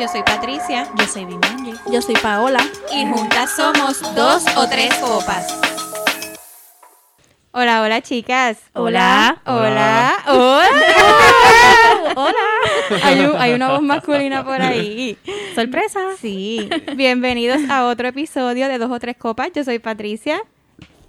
Yo soy Patricia. Yo soy Vimanji. Yo soy Paola. Y juntas somos dos o tres copas. Hola, hola chicas. Hola. Hola. Hola. Hola. Hay, un- hay una voz masculina por ahí. Sorpresa. Sí. Bienvenidos a otro episodio de Dos o Tres Copas. Yo soy Patricia.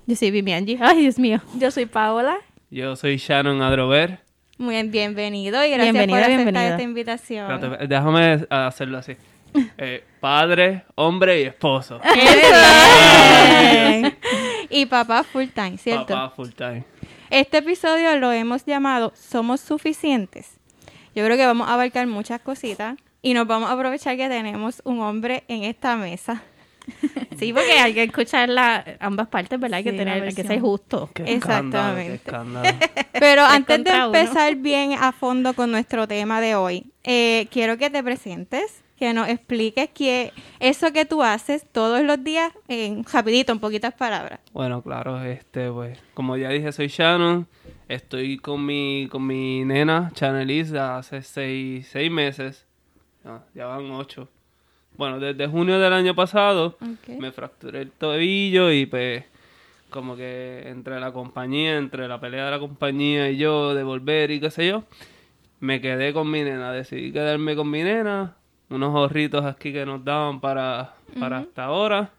Yo soy Vimanji. Ay, Dios mío. Yo soy Paola. Yo soy Shannon Adrover. Muy bien, bienvenido y gracias por aceptar esta invitación. Espérate, déjame hacerlo así. Eh, padre, hombre y esposo. Bien. y papá full time, ¿cierto? Papá full time. Este episodio lo hemos llamado Somos Suficientes. Yo creo que vamos a abarcar muchas cositas y nos vamos a aprovechar que tenemos un hombre en esta mesa. Sí, porque hay que escuchar la, ambas partes, ¿verdad? Hay que Sí, tener, hay que ser justo. Qué Exactamente. escándalo, qué escándalo. Pero antes de uno. empezar bien a fondo con nuestro tema de hoy, eh, quiero que te presentes, que nos expliques que eso que tú haces todos los días, en rapidito, en poquitas palabras. Bueno, claro, este, pues, como ya dije, soy Shannon. Estoy con mi, con mi nena, Chaneliz, hace seis, seis meses. No, ya van ocho. Bueno, desde junio del año pasado me fracturé el tobillo y pues como que entre la compañía, entre la pelea de la compañía y yo de volver y qué sé yo, me quedé con mi nena, decidí quedarme con mi nena, unos ahorritos aquí que nos daban para, para hasta ahora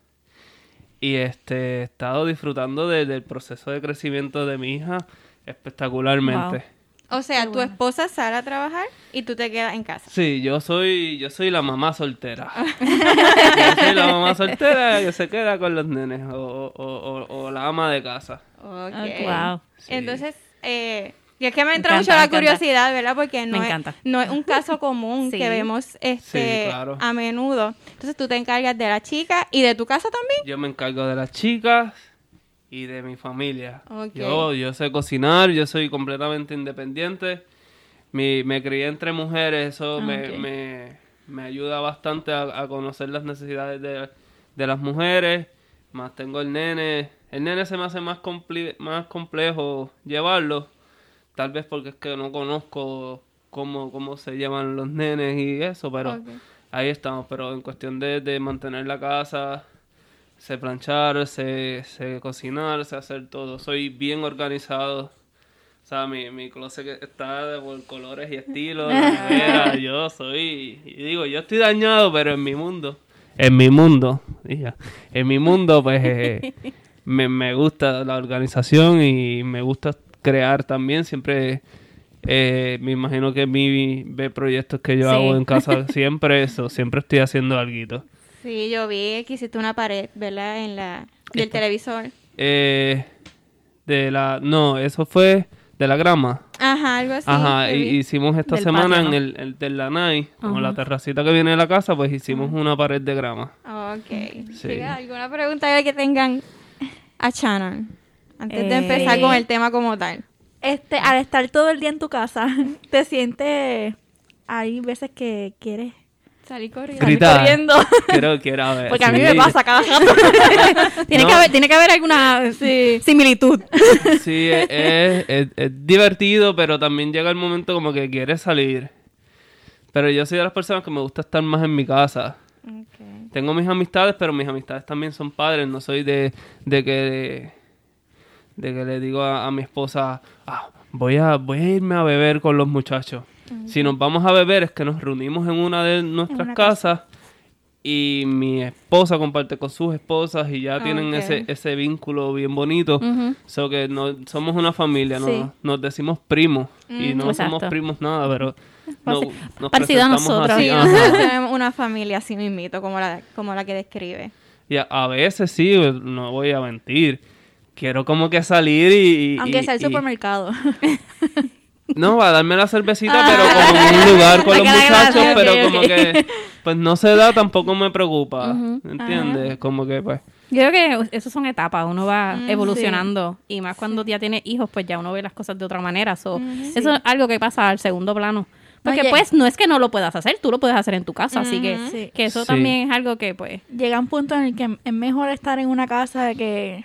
y este he estado disfrutando de- del proceso de crecimiento de mi hija espectacularmente. Wow. O sea, tu bueno. esposa sale a trabajar y tú te quedas en casa. Sí, yo soy, yo soy la mamá soltera. yo soy la mamá soltera que se queda con los nenes o, o- o- o la ama de casa. Ok. wow. Sí. Entonces, eh, y es que me entra Me mucho la curiosidad, ¿verdad? Porque no, es, no es un caso común Sí. que vemos este Sí, claro. a menudo. Entonces tú te encargas de la chica y de tu casa también. Yo me encargo de las chicas y de mi familia. Yo, yo sé cocinar, yo soy completamente independiente. Mi, me crié entre mujeres, eso Ah, me, me- me ayuda bastante a, a conocer las necesidades de, de las mujeres. Más tengo el nene. El nene se me hace más, compli- más complejo llevarlo. Tal vez porque es que no conozco cómo, cómo se llevan los nenes y eso, pero ahí estamos. Pero en cuestión de, de mantener la casa, sé planchar, sé, sé cocinar, sé hacer todo. Soy bien organizado. O sea, mi, mi closet está de por colores y estilos. yo soy... Y digo, yo estoy dañado, pero en mi mundo... En mi mundo, hija, en mi mundo, pues eh, me, me gusta la organización y me gusta crear también. Siempre eh, me imagino que mi ve proyectos que yo Sí. hago en casa siempre, eso, siempre estoy haciendo algo. Sí, yo vi que hiciste una pared, ¿verdad? En la del Esta. televisor. Eh, de la, no, eso fue de la grama. Ajá, algo así. Ajá, hicimos esta Del semana patio, ¿no? en el, el del Lanai, como Ajá. la terracita que viene de la casa, pues hicimos una pared de grama. Ok. Sí. ¿Alguna pregunta que tengan a Shannon? Antes de Eh, empezar con el tema como tal. Este, al estar todo el día en tu casa, te sientes. Hay veces que quieres Salir corriendo. salir Gritar. corriendo. Quiero, quiero a ver. Porque a mí me pasa cada rato. Tiene, No. que haber, tiene que haber alguna similitud. Sí, es, es- es- es divertido, pero también llega el momento como que quieres salir. Pero yo soy de las personas que me gusta estar más en mi casa. Tengo mis amistades, pero mis amistades también son padres. No soy de, de que de que le digo a, a mi esposa, ah, voy a voy a irme a beber con los muchachos. Si nos vamos a beber es que nos reunimos en una de nuestras una casas y mi esposa comparte con sus esposas y ya tienen Ok. ese ese vínculo bien bonito. Ujú. So que no, somos una familia, no- nos decimos primos y no Exacto. somos primos nada, pero no, Pareci- nos parecido a nosotros. así, Sí, nosotros tenemos una familia así mismito, como la, como la que describe. Y a, a veces sí, no voy a mentir. Quiero como que salir y... y- Aunque sea el supermercado. No, va a darme la cervecita, pero como en un lugar con los muchachos, gracia, pero como que... Pues no se da, tampoco me preocupa. ¿entiendes? Como que pues... Yo creo que eso son etapas, uno va Mm, evolucionando y más cuando ya tiene hijos, pues ya uno ve las cosas de otra manera. So, Eso es algo que pasa al segundo plano. Porque Oye. pues no es que no lo puedas hacer, tú lo puedes hacer en tu casa, así que. Sí. que eso Sí. también es algo que pues Llega un punto en el que es mejor estar en una casa que,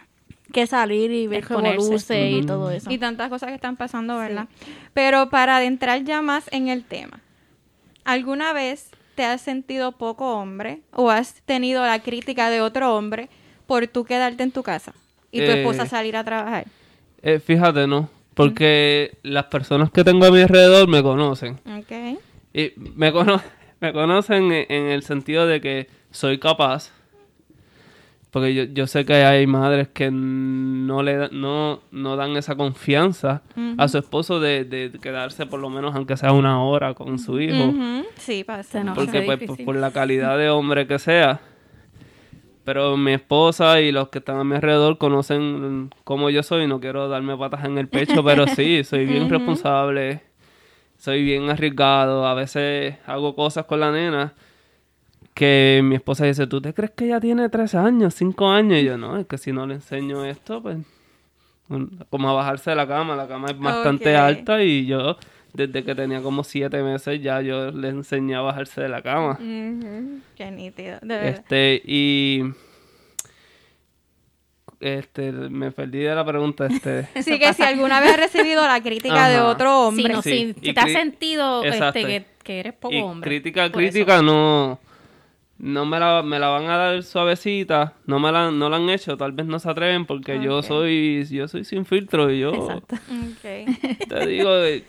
que salir y ver Exponerse. revoluce y todo eso. Y tantas cosas que están pasando, ¿verdad? Pero para adentrar ya más en el tema, ¿alguna vez te has sentido poco hombre o has tenido la crítica de otro hombre por tú quedarte en tu casa y tu Eh, esposa salir a trabajar? Eh, fíjate, no. Porque las personas que tengo a mi alrededor me conocen. Ok. Y me, cono- me conocen en, en el sentido de que soy capaz. Porque yo, yo sé que hay madres que no le da- no, no dan esa confianza a su esposo de, de quedarse por lo menos aunque sea una hora con su hijo. Ujú, Sí, pasa. No, Porque pues, por la calidad de hombre que sea. Pero mi esposa y los que están a mi alrededor conocen cómo yo soy. No quiero darme patas en el pecho, pero sí, soy bien responsable. Soy bien arriesgado. A veces hago cosas con la nena que mi esposa dice, ¿tú te crees que ella tiene tres años, cinco años? Y yo, no, es que si no le enseño esto, pues... Como a bajarse de la cama. La cama es bastante alta y yo... Desde que tenía como siete meses ya yo le enseñé a bajarse de la cama. Qué nítido, de verdad. Este, y. Este, me perdí de la pregunta. Este. Sí, que si alguna vez has recibido la crítica de otro Sí, hombre. no, Sí, si y te has sentido este, que, que eres poco y hombre. crítica, eso. crítica no. No me la, me la van a dar suavecita. No me la, no la han hecho. Tal vez no se atreven porque yo soy, yo soy sin filtro y yo Exacto. Te digo, eh,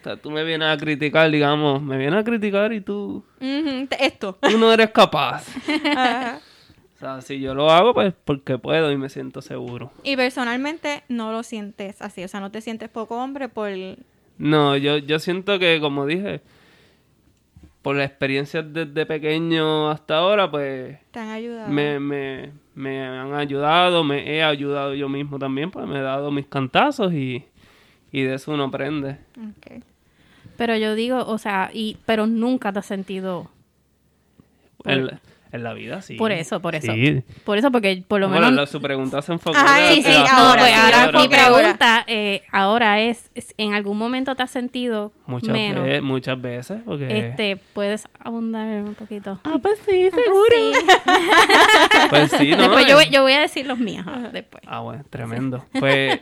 o sea, tú me vienes a criticar, digamos, me vienes a criticar y tú, Esto. tú no eres capaz. Ajá. O sea, si yo lo hago, pues porque puedo y me siento seguro. Y personalmente no lo sientes así, o sea, no te sientes poco hombre por... No, yo, yo siento que, como dije, por la experiencia desde pequeño hasta ahora, pues Te han ayudado. me, me, me han ayudado, me he ayudado yo mismo también, pues me he dado mis cantazos y, y de eso uno aprende. Ok. Pero yo digo, o sea, y pero nunca te has sentido en la vida, sí. por eso, por eso. Sí. Por eso, porque por lo Bueno, menos la- su pregunta se enfocó Ajá, en sí, la- sí, ahora, pues sí, ahora ahora, mi pregunta eh, ahora es, es, ¿en algún momento te has sentido Muchas, menos? ve- muchas veces, porque... Este, ¿puedes abundar un poquito? Ah, pues sí, seguro. Pues sí, ¿no? Después yo, voy- yo voy a decir los míos ah, después. Ah, bueno, tremendo. Pues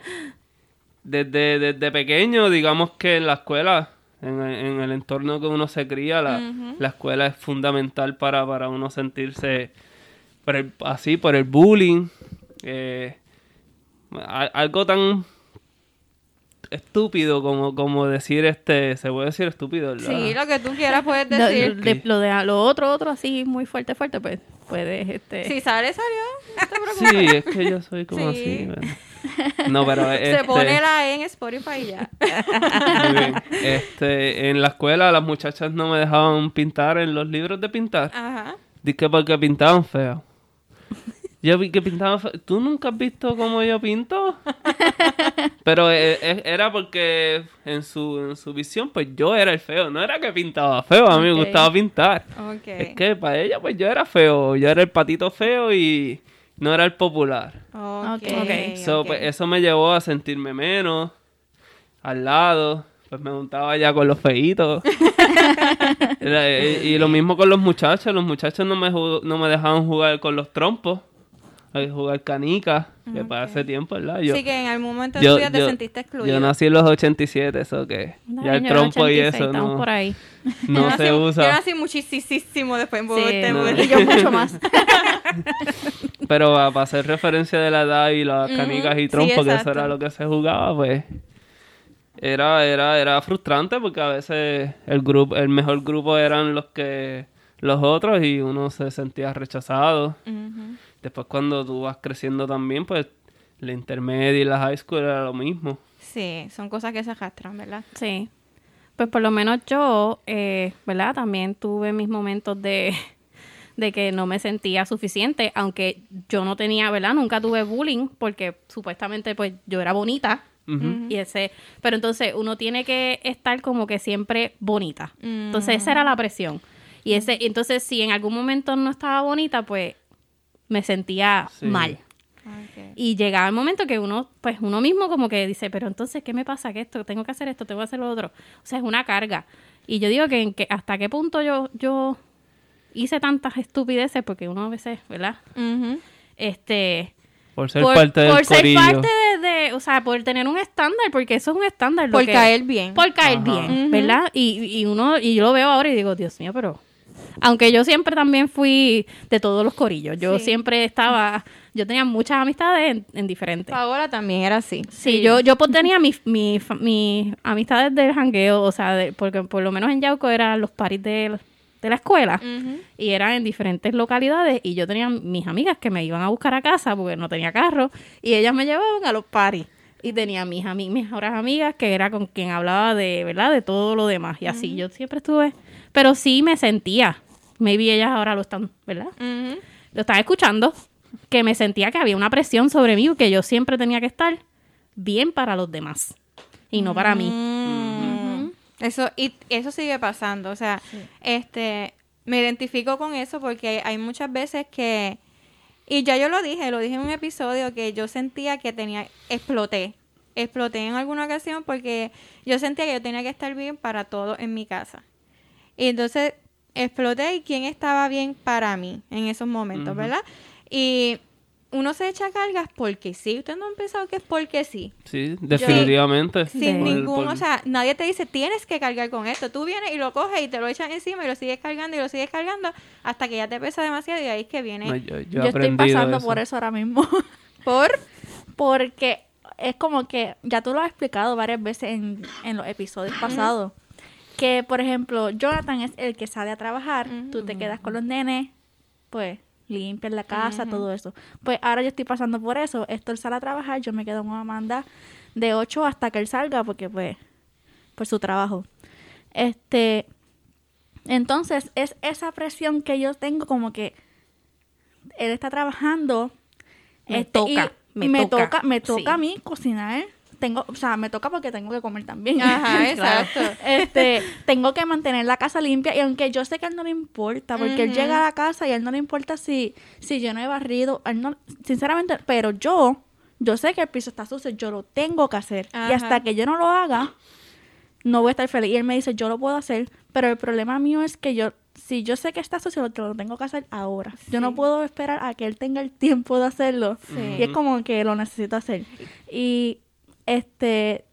desde, desde pequeño, digamos que en la escuela, en, el- en el entorno que uno se cría, la, la escuela es fundamental para, para uno sentirse por el- así, por el bullying. eh, algo tan estúpido como, como decir este, se puede decir estúpido, ¿verdad? Sí, lo que tú quieras puedes decir. de- lo de lo otro, otro así muy fuerte, fuerte, pues puedes, este... Si sale, salió. No te preocupes. Sí, es que yo soy como Sí. así. bueno. No, pero Se este, pone la E en Spotify y ya. Muy bien. Este, en la escuela las muchachas no me dejaban pintar en los libros de pintar. Ajá. Dice porque pintaban feo. Yo vi que pintaban feo. ¿Tú nunca has visto cómo yo pinto? Pero eh, eh, era porque en su, en su visión, pues yo era el feo. No era que pintaba feo, a mí me gustaba pintar. Ok. Es que para ella, pues yo era feo. Yo era el patito feo y no era el popular. Ok. Ok. So, pues, eso me llevó a sentirme menos al lado. Pues me juntaba ya con los feitos. Y, y lo mismo con los muchachos. Los muchachos no me, no me dejaban jugar con los trompos. Hay que jugar canicas. Que para ese tiempo, ¿verdad? Yo, Así que en algún momento de yo- tu vida te yo- sentiste excluido. yo nací en los 87, eso que No, ya el yo trompo y 86, eso no, por ahí. Yo no nací- se Yo usa. nací muchísimo después. Sí, este, no. Y yo mucho más. Pero ah, para hacer referencia de la edad y las canicas y sí, trompos, que eso era lo que se jugaba, pues era, era, era frustrante porque a veces el grupo, el mejor grupo eran los que los otros y uno se sentía rechazado. Ujú. Después cuando tú vas creciendo también, pues la intermedia y la high school era lo mismo. Sí, son cosas que se arrastran, ¿verdad? Sí. Pues por lo menos yo, eh, ¿verdad? También tuve mis momentos de, de que no me sentía suficiente, aunque yo no tenía, ¿verdad? Nunca tuve bullying porque supuestamente pues yo era bonita. Y ese, pero entonces uno tiene que estar como que siempre bonita. Entonces esa era la presión. Y ese, entonces si en algún momento no estaba bonita, pues me sentía Sí. mal. Ok. Y llegaba el momento que uno, pues uno mismo como que dice, pero entonces, ¿qué me pasa? que esto? Tengo que hacer esto, tengo que hacer lo otro. O sea, es una carga. Y yo digo que, en que hasta qué punto yo, yo hice tantas estupideces, porque uno a veces, ¿verdad? Este, Por ser por, parte del por ser corillo. parte de, de- o sea, por tener un estándar, porque eso es un estándar. lo Por que- caer bien. Por caer Ajá. bien. ¿verdad? Y, y uno, y yo lo veo ahora y digo, Dios mío, pero Aunque yo siempre también fui de todos los corillos. Yo Sí. siempre estaba, yo tenía muchas amistades en, en diferentes. Paola también era así. Sí, yo, yo pues tenía mis, fa- mis amistades del jangueo, o sea, de- porque por lo menos en Yauco eran los paris de, de la escuela y eran en diferentes localidades y yo tenía mis amigas que me iban a buscar a casa porque no tenía carro y ellas me llevaban a los paris y tenía mis, ami- mis mejores amigas que era con quien hablaba de, ¿verdad? De todo lo demás y así yo siempre estuve, pero sí me sentía, maybe ellas ahora lo están, ¿verdad? Lo están escuchando, que me sentía que había una presión sobre mí que yo siempre tenía que estar bien para los demás y no para mí. Mm. Eso, y eso sigue pasando. O sea, este, me identifico con eso porque hay muchas veces que, y ya yo lo dije, lo dije en un episodio que yo sentía que tenía, exploté. Exploté en alguna ocasión porque yo sentía que yo tenía que estar bien para todo en mi casa. Y entonces exploté y quién estaba bien para mí en esos momentos, ¿verdad? Y uno se echa cargas porque sí. Usted no ha pensado que es porque sí. Sí, definitivamente. Sin Por- ningún, por- o sea, nadie te dice tienes que cargar con esto. Tú vienes y lo coges y te lo echas encima y lo sigues cargando y lo sigues cargando hasta que ya te pesa demasiado y ahí es que viene. no, yo, yo he Yo, estoy pasando eso. por eso ahora mismo. Por Porque es como que, ya tú lo has explicado varias veces en, en los episodios pasados, que por ejemplo, Jonathan es el que sale a trabajar, tú te quedas con los nenes, pues limpias la casa, todo eso. Pues ahora yo estoy pasando por eso, esto él sale a trabajar, yo me quedo con Amanda de 8 hasta que él salga, porque pues, por su trabajo. Este, entonces es esa presión que yo tengo como que él está trabajando Me este, toca, y me me toca, toca, me toca sí. a mí cocinar. Tengo, o sea, me toca porque tengo que comer también. Ajá, exacto. Este, tengo que mantener la casa limpia y aunque yo sé que a él no le importa, porque él llega a la casa y a él no le importa si, si yo no he barrido, él no- sinceramente, pero yo, yo sé que el piso está sucio, yo lo tengo que hacer y hasta que yo no lo haga, no voy a estar feliz. Y él me dice, yo lo puedo hacer, pero el problema mío es que yo, si yo sé que está sucio, lo, lo tengo que hacer ahora. Yo no puedo esperar a que él tenga el tiempo de hacerlo. Sí. Y es como que lo necesito hacer. Y este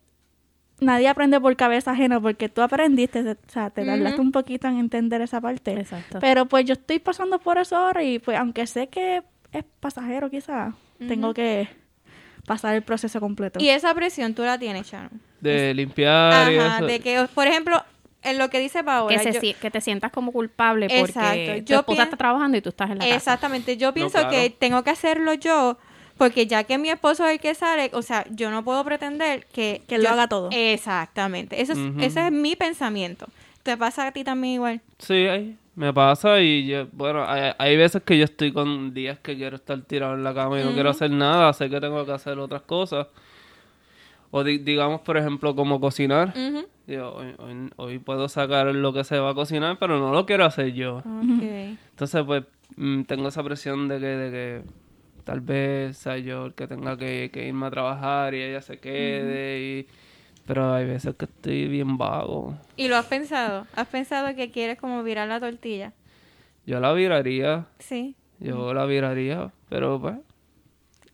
nadie aprende por cabeza ajena porque tú aprendiste, o sea, te tardaste un poquito en entender esa parte. Exacto. Pero pues yo estoy pasando por eso ahora y pues aunque sé que es pasajero quizás, tengo que pasar el proceso completo. Y esa presión tú la tienes, Sharon. De limpiar y Ajá, eso. de que, por ejemplo, en lo que dice Paola. que, se yo- que te sientas como culpable porque Exacto. tu Yo esposa pien- está trabajando y tú estás en la casa. Exactamente. Yo pienso claro. que tengo que hacerlo yo, porque ya que mi esposo es el que sale, o sea, yo no puedo pretender que... Que lo yo- haga todo. Exactamente. Ese es, ese es mi pensamiento. ¿Te pasa a ti también igual? Sí, ahí me pasa y yo, bueno, hay, hay veces que yo estoy con días que quiero estar tirado en la cama y no quiero hacer nada, sé que tengo que hacer otras cosas. O di- digamos, por ejemplo, como cocinar. Digo, hoy, hoy- hoy puedo sacar lo que se va a cocinar, pero no lo quiero hacer yo. Ok. Entonces, pues, mm, tengo esa presión de que, de que tal vez sea yo el que tenga que, que irme a trabajar y ella se quede. y... Pero hay veces que estoy bien vago. ¿Y lo has pensado? ¿Has pensado que quieres como virar la tortilla? Yo la viraría, Sí. yo la viraría, pero pues...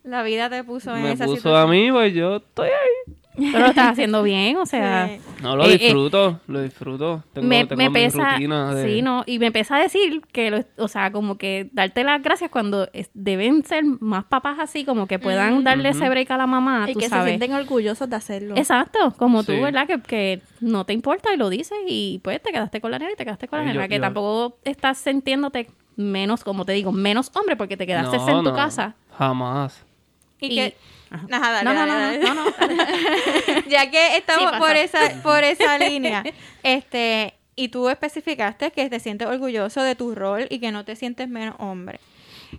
La vida te puso en me esa puso situación. a mí, pues yo estoy ahí. Pero lo estás haciendo bien, o sea... Sí. No, lo Eh, eh, disfruto, lo disfruto. Tengo, me, tengo me mi pesa, rutina de... sí, no, y me pesa decir que, lo- o sea, como que darte las gracias cuando es- deben ser más papás así, como que puedan darle ese break a la mamá, y tú que se sienten orgullosos de hacerlo. Exacto, como tú. ¿verdad? Que, que no te importa y lo dices y pues te quedaste con la nena y te quedaste con la Ay, yo- nena, que yo- tampoco estás sintiéndote menos, como te digo, menos hombre porque te quedaste No, en tu no, casa. Jamás. Y, Y- que... Ajá. Ajá, dale, no, no, dale, no, dale. no, no, no. ya que estamos Sí, por esa por esa línea, este, y tú especificaste que te sientes orgulloso de tu rol y que no te sientes menos hombre.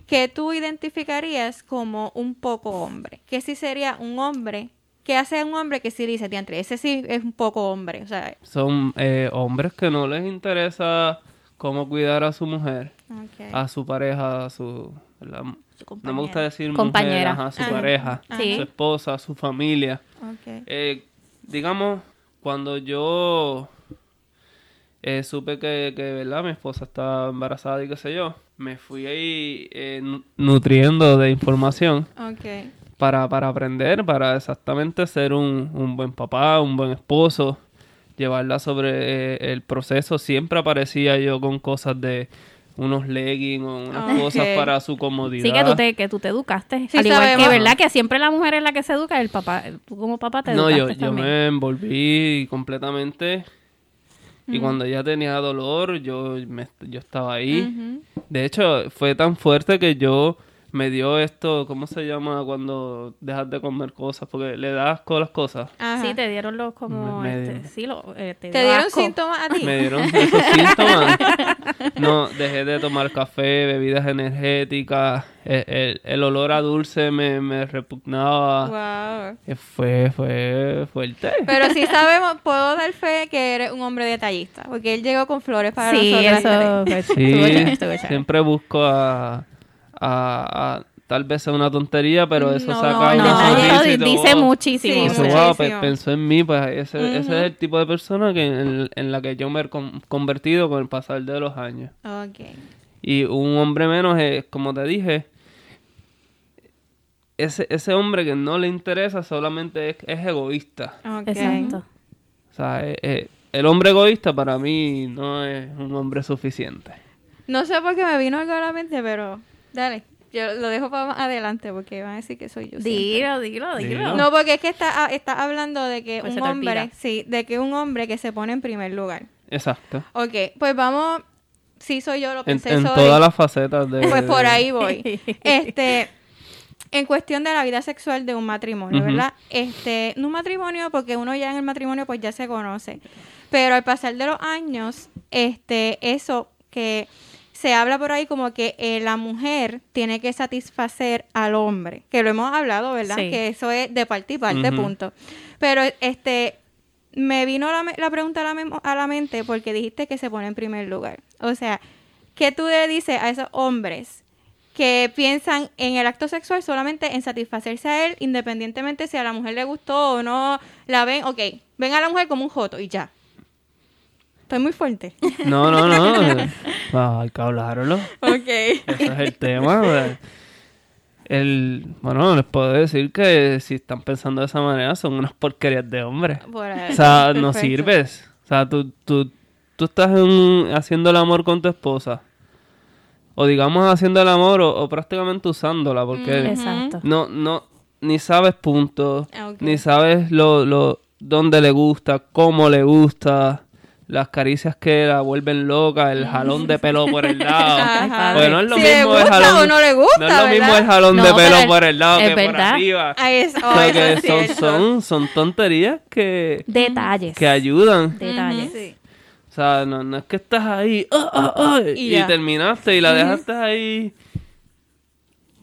¿Qué tú identificarías como un poco hombre? ¿Qué sí sería un hombre? ¿Qué hace un hombre que sí dice, diantre, ese sí es un poco hombre? O sea, Son eh, hombres que no les interesa cómo cuidar a su mujer, a su pareja, a su... No me gusta decir Compañera. mujer, ajá, su Ajá. pareja, Sí. su esposa, su familia. ok. Eh, digamos, cuando yo eh, supe que, que, ¿verdad? Mi esposa estaba embarazada y qué sé yo, me fui ahí eh, nu- nutriendo de información Ok. para, para aprender, para exactamente ser un, un buen papá, un buen esposo. Llevarla sobre eh, el proceso. Siempre aparecía yo con cosas de unos leggings o unas Ok. cosas para su comodidad. Sí, que tú te, que tú te educaste. Sí, Al igual sabemos. que, ¿verdad? Que siempre la mujer es la que se educa, el papá, tú como papá te No, educaste yo, yo también. me envolví completamente. Y cuando ella tenía dolor, yo, me, yo estaba ahí. De hecho, fue tan fuerte que yo me dio esto, ¿cómo se llama cuando dejas de comer cosas? Porque le das con las cosas. Ajá. Sí, te dieron los como... Me- me- este, sí, lo, eh, te, ¿Te dio dieron asco. síntomas a ti? Me dieron esos síntomas. No, dejé de tomar café, bebidas energéticas. El, el- el olor a dulce me, me repugnaba. Wow. Eh, Fue, fue fuerte. Pero sí sabemos, puedo dar fe que eres un hombre detallista, porque él llegó con flores para Sí, nosotros. eso Sí, siempre busco a, a, a- tal vez sea una tontería, pero eso No, saca el una Eso dice todo. muchísimo. Sí. "Wow, muchísimo. pensó en mí, pues ese, ese es el tipo de persona que en, en la que yo me he con- convertido con el pasar de los años. Ok. Y un hombre menos es, como te dije, ese, ese hombre que no le interesa solamente es, es egoísta. ok. Exacto. O sea, eh, eh, el hombre egoísta para mí no es un hombre suficiente. No sé por qué me vino algo a la mente, pero dale. Yo lo dejo para más adelante porque van a decir que soy yo. Dilo, dilo, dilo. Dilo. No, porque es que está, está hablando de que Pues un hombre, sí, de que un hombre que se pone en primer lugar. Exacto. Ok, pues vamos, sí soy yo, lo En, pensé en sorry. todas las facetas de... Pues por ahí voy. Este, en cuestión de la vida sexual de un matrimonio. ¿verdad? Este, no un matrimonio, porque uno ya en el matrimonio pues ya se conoce. Pero al pasar de los años, este, eso que se habla por ahí como que eh, la mujer tiene que satisfacer al hombre, que lo hemos hablado, ¿verdad? Sí. Que eso es de parte y parte, punto. Pero este, me vino la, pregunta a la, memo- a la mente porque dijiste que se pone en primer lugar. O sea, ¿qué tú le dices a esos hombres que piensan en el acto sexual solamente en satisfacerse a él, independientemente si a la mujer le gustó o no la ven? Ok, ven a la mujer como un joto y ya. Estoy muy fuerte. No, no, no. Ah, hay que hablarlo. ok. Ese es el tema. ¿verdad? El, bueno, les puedo decir que si están pensando de esa manera son unas porquerías de hombres. Ahí. O sea, no sirves. O sea, tú, tú, tú estás en- haciendo el amor con tu esposa. O digamos haciendo el amor o, o prácticamente usándola. Porque Exacto. no, no, ni sabes puntos, Ah, ni sabes lo, lo, dónde le gusta, cómo le gusta, las caricias que la vuelven loca, el jalón de pelo por el lado. Ajá. Porque no es lo Si le mismo el gusta jalón. o no le gusta, no es lo mismo ¿verdad? el jalón No, de pelo por el lado es que por verdad. arriba. Ahí es, oh, O sea, eso que es son, son, son tonterías que, Detalles. que ayudan. Detalles. Sí. O sea, no, no es que estás ahí ah, ah, ah, Y y, terminaste y la dejaste ahí.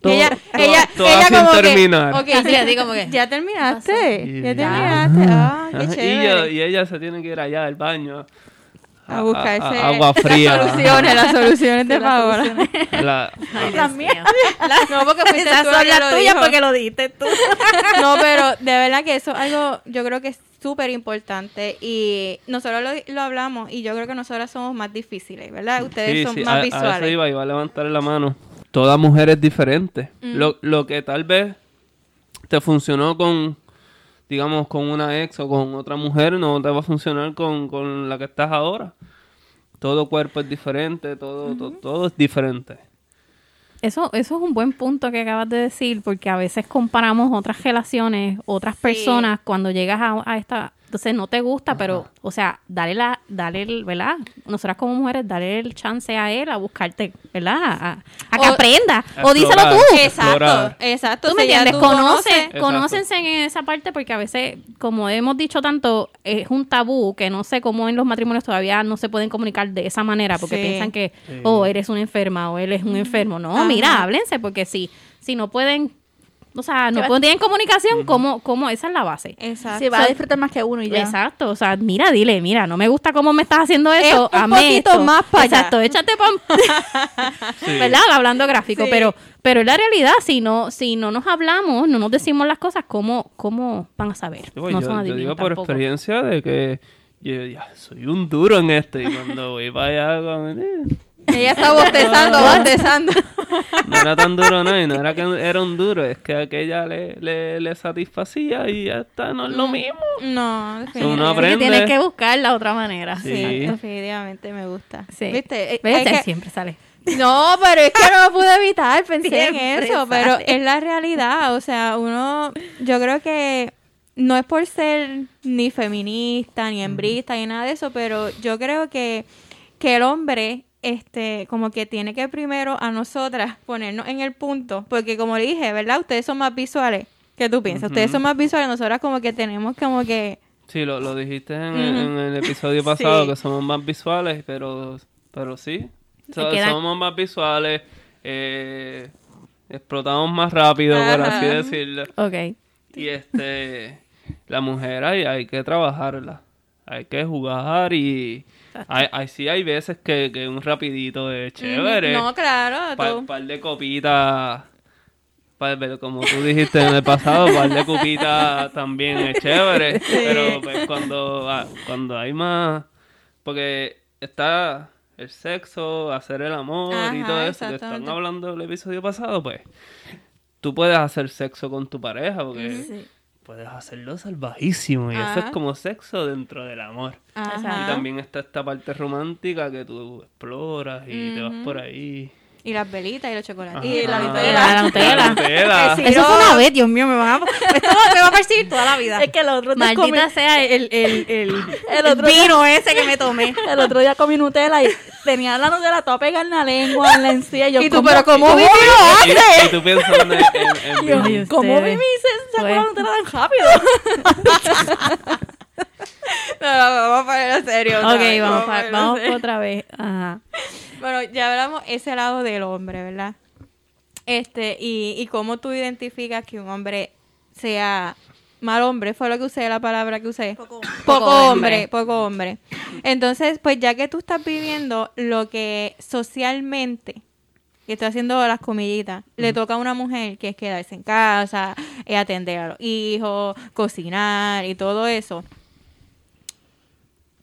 Y ella, todo- ella, todo ella sin como que, terminar. ok, Así ya- así como que, ya terminaste, Y- ya terminaste, ah, qué Ajá, y, chévere. ella, y ella se tiene que ir allá al baño a buscarse a- agua fría. las soluciones, las soluciones de Sí, soluciones. La- Las mías. No, porque fuiste Esas tú la son que las tuyas porque lo dijiste tú. No, pero de verdad que eso es algo, yo creo que es súper importante y nosotros lo, lo hablamos y yo creo que nosotras somos más difíciles, ¿verdad? Ustedes Sí, son sí, más a, a visuales. eso iba, iba a levantar la mano. Toda mujer es diferente. Mm. Lo, lo que tal vez te funcionó con, digamos, con una ex o con otra mujer, no te va a funcionar con, con la que estás ahora. Todo cuerpo es diferente, todo, to- todo es diferente. Eso, eso es un buen punto que acabas de decir, porque a veces comparamos otras relaciones, otras personas, cuando llegas a, a esta, entonces no te gusta, pero, o sea, dale la, dale el, ¿verdad? Nosotras como mujeres, dale el chance a él a buscarte, ¿verdad? A, a que O- aprenda. O díselo tú. Exacto, Explorar. exacto. ¿Tú me entiendes? tú Conoce, conócense en esa parte porque a veces, como hemos dicho tanto, es un tabú que no sé cómo en los matrimonios todavía no se pueden comunicar de esa manera porque Sí. piensan que, Sí. oh, eres una enferma o él es un enfermo. No, Ajá. mira, háblense porque si, si no pueden, o sea, no tienen comunicación, ¿cómo, cómo? Esa es la base. Exacto. Sí, va a disfrutar más que uno y ya. Exacto, o sea, mira, dile, mira, no me gusta cómo me estás haciendo eso, un poquito esto. más pa' allá. Exacto, échate pa' Sí. ¿verdad? Hablando gráfico, Sí. pero pero en la realidad si no si no nos hablamos, no nos decimos las cosas, ¿cómo cómo van a saber? Yo, no yo- son yo adivinos digo por tampoco. experiencia de que yo ya soy un duro en esto y cuando voy para allá con- eh, Ella está bostezando, bostezando. No era tan duro, no, y no era que era un duro, es que aquella le, le, le satisfacía y ya está, no es lo mismo. No, Uno definitivamente. aprende. Tienes que buscar la otra manera. Sí. Definitivamente me gusta. Sí. ¿Viste? Eh, ¿Ves? es que- Siempre sale. No, pero es que no lo pude evitar, pensé en eso, pero es la realidad, o sea, uno, yo creo que no es por ser ni feminista, ni hembrista, ni nada de eso, pero yo creo que, que el hombre, este, como que tiene que primero a nosotras ponernos en el punto, porque como le dije, ¿verdad? Ustedes son más visuales, ¿qué tú piensas? Ustedes son más visuales, nosotras como que tenemos como que... Sí, lo, lo dijiste en, el episodio pasado, Sí. que somos más visuales, pero, pero sí, queda- somos más visuales, eh, explotamos más rápido, por así decirlo. Ok. Y este, la mujer hay, hay que trabajarla, hay que jugar y hay, hay- sí hay veces que, que un rapidito es chévere. No, claro, tú- par de copitas, pero como tú dijiste en el pasado, par de copitas también es chévere. Pero pues cuando, ah, cuando hay más, porque está el sexo, hacer el amor y todo eso que están hablando del episodio pasado, pues tú puedes hacer sexo con tu pareja porque Sí. Puedes hacerlo salvajísimo y eso es como sexo dentro del amor. Ajá. Y también está esta parte romántica que tú exploras y te vas por ahí. Y las velitas y los chocolates. Ajá. Y la Ah, Nutella. la Nutella. La Nutella. Sí. Eso fue una vez, Dios mío, me, van a, esto me va a perseguir toda la vida. Es que el otro día comí, Maldita sea el, el, el, El otro día- vino ese que me tomé. el otro día comí Nutella y tenía la Nutella toda pegada en la lengua, en la encía. Y yo, Y tú, pero ¿cómo ¿cómo Vivi lo Y, hace? y tú piensas en, en, en- Yo, ¿Cómo. Vivi se sacó Pues- la Nutella tan rápido? No, no, vamos a ponerlo serio. Ok, vez, vamos, a pa- ponerlo vamos serio. otra vez. Ajá. Bueno, ya hablamos ese lado del hombre, ¿verdad? Este, y, y cómo tú identificas que un hombre sea mal hombre, fue lo que usé, la palabra que usé. Poco, Poco hombre, hombre. poco hombre. Entonces, pues ya que tú estás viviendo lo que socialmente, que estoy haciendo las comillitas, le toca a una mujer, que es quedarse en casa, eh, atender a los hijos, cocinar y todo eso.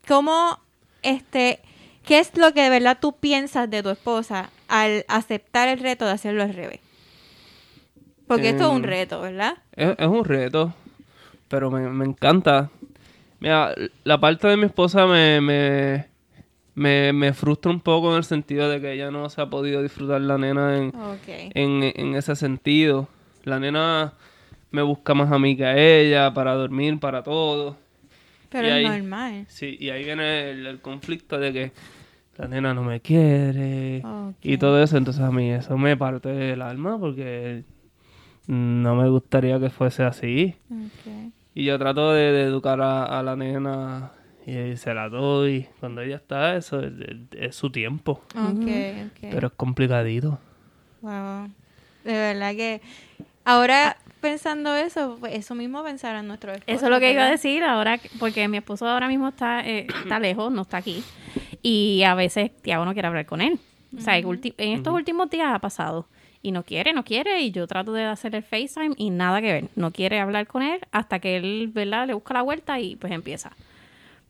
¿Cómo, este, qué es lo que de verdad tú piensas de tu esposa al aceptar el reto de hacerlo al revés? Porque esto es un Em, reto, ¿verdad? es, es un reto, pero me, me encanta. Mira, la parte de mi esposa me, me, me, me frustra un poco en el sentido de que ella no se ha podido disfrutar la nena en, en, en ese sentido. La nena me busca más a mí que a ella para dormir, para todo. Pero y es ahí- normal. Sí, y ahí viene el, el conflicto de que la nena no me quiere y todo eso. Entonces a mí eso me parte el alma porque no me gustaría que fuese así. Y yo trato de, de educar a, a la nena y se la doy. Cuando ella está, eso es, es- es su tiempo. Ok, ok. Pero es complicadito. Wow. De verdad que ahora pensando eso, pues eso mismo pensarán nuestros esposos. Eso es lo que iba a decir ahora, que- porque mi esposo ahora mismo está, eh, está lejos, no está aquí. Y a veces Tiago no quiere hablar con él. O sea, en estos últimos días ha pasado. Y no quiere, no quiere. Y yo trato de hacer el FaceTime y nada que ver. No quiere hablar con él hasta que él, ¿verdad? Le busca la vuelta y pues empieza.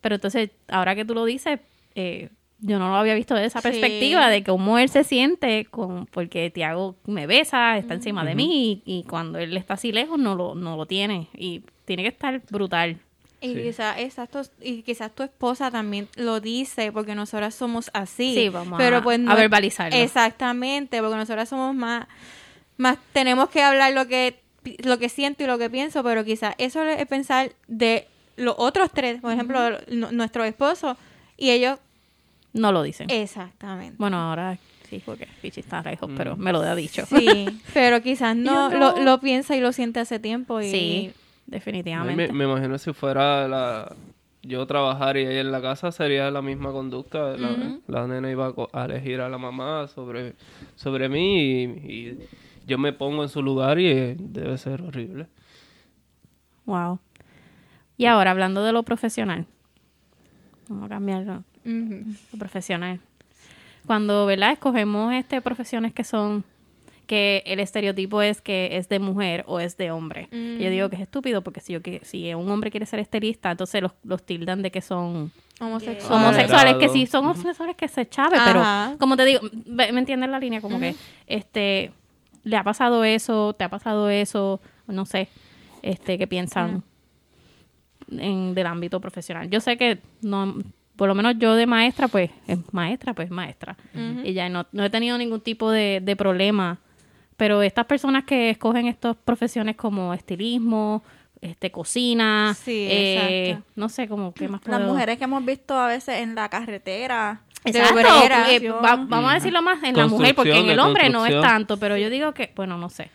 Pero entonces, ahora que tú lo dices, eh, yo no lo había visto de esa Sí. perspectiva de cómo él se siente con porque Tiago me besa, está encima de mí y, y cuando él está así lejos no lo, no lo tiene. Y tiene que estar brutal. Y Sí. quizás exacto, y quizás tu esposa también lo dice porque nosotras somos así. Sí, vamos pero a- pues a verbalizarlo. Exactamente, porque nosotras somos más, más tenemos que hablar lo que lo que siento y lo que pienso, pero quizás eso es pensar de los otros tres, por ejemplo, nu- nuestro esposo y ellos No lo dicen. exactamente. Bueno, ahora sí, porque Pichi está lejos, Mm. pero me lo ha dicho. Sí, pero quizás no, Lo, lo piensa y lo siente hace tiempo y Sí, definitivamente. Me, me imagino si fuera la, yo trabajar y ella en la casa sería la misma conducta. La, la nena iba a, elegir a la mamá sobre, sobre mí y, y yo me pongo en su lugar y eh, debe ser horrible. Wow. Y ahora, hablando de lo profesional. Vamos a cambiarlo. Ujú. Lo profesional. Cuando, ¿verdad? Escogemos este profesiones que son que el estereotipo es que es de mujer o es de hombre. Y Yo digo que es estúpido porque si yo que si un hombre quiere ser estilista, entonces los, los tildan de que son Homosexuales. homosexuales que sí son homosexuales que se chave, Ajá. pero como te digo, ¿me entiendes la línea? Como que este le ha pasado eso, te ha pasado eso, no sé, este que piensan en del ámbito profesional. Yo sé que no por lo menos yo de maestra, pues, es maestra, pues maestra. Y ya no, no he tenido ningún tipo de, de problema. Pero estas personas que escogen estas profesiones como estilismo, este cocina, Sí, eh, exacto. no sé, como qué más Las puedo- mujeres que hemos visto a veces en la carretera. Exacto, de obrera. eh, va- vamos a decirlo más en la mujer, porque en el hombre no es tanto, pero yo digo que, bueno, no sé.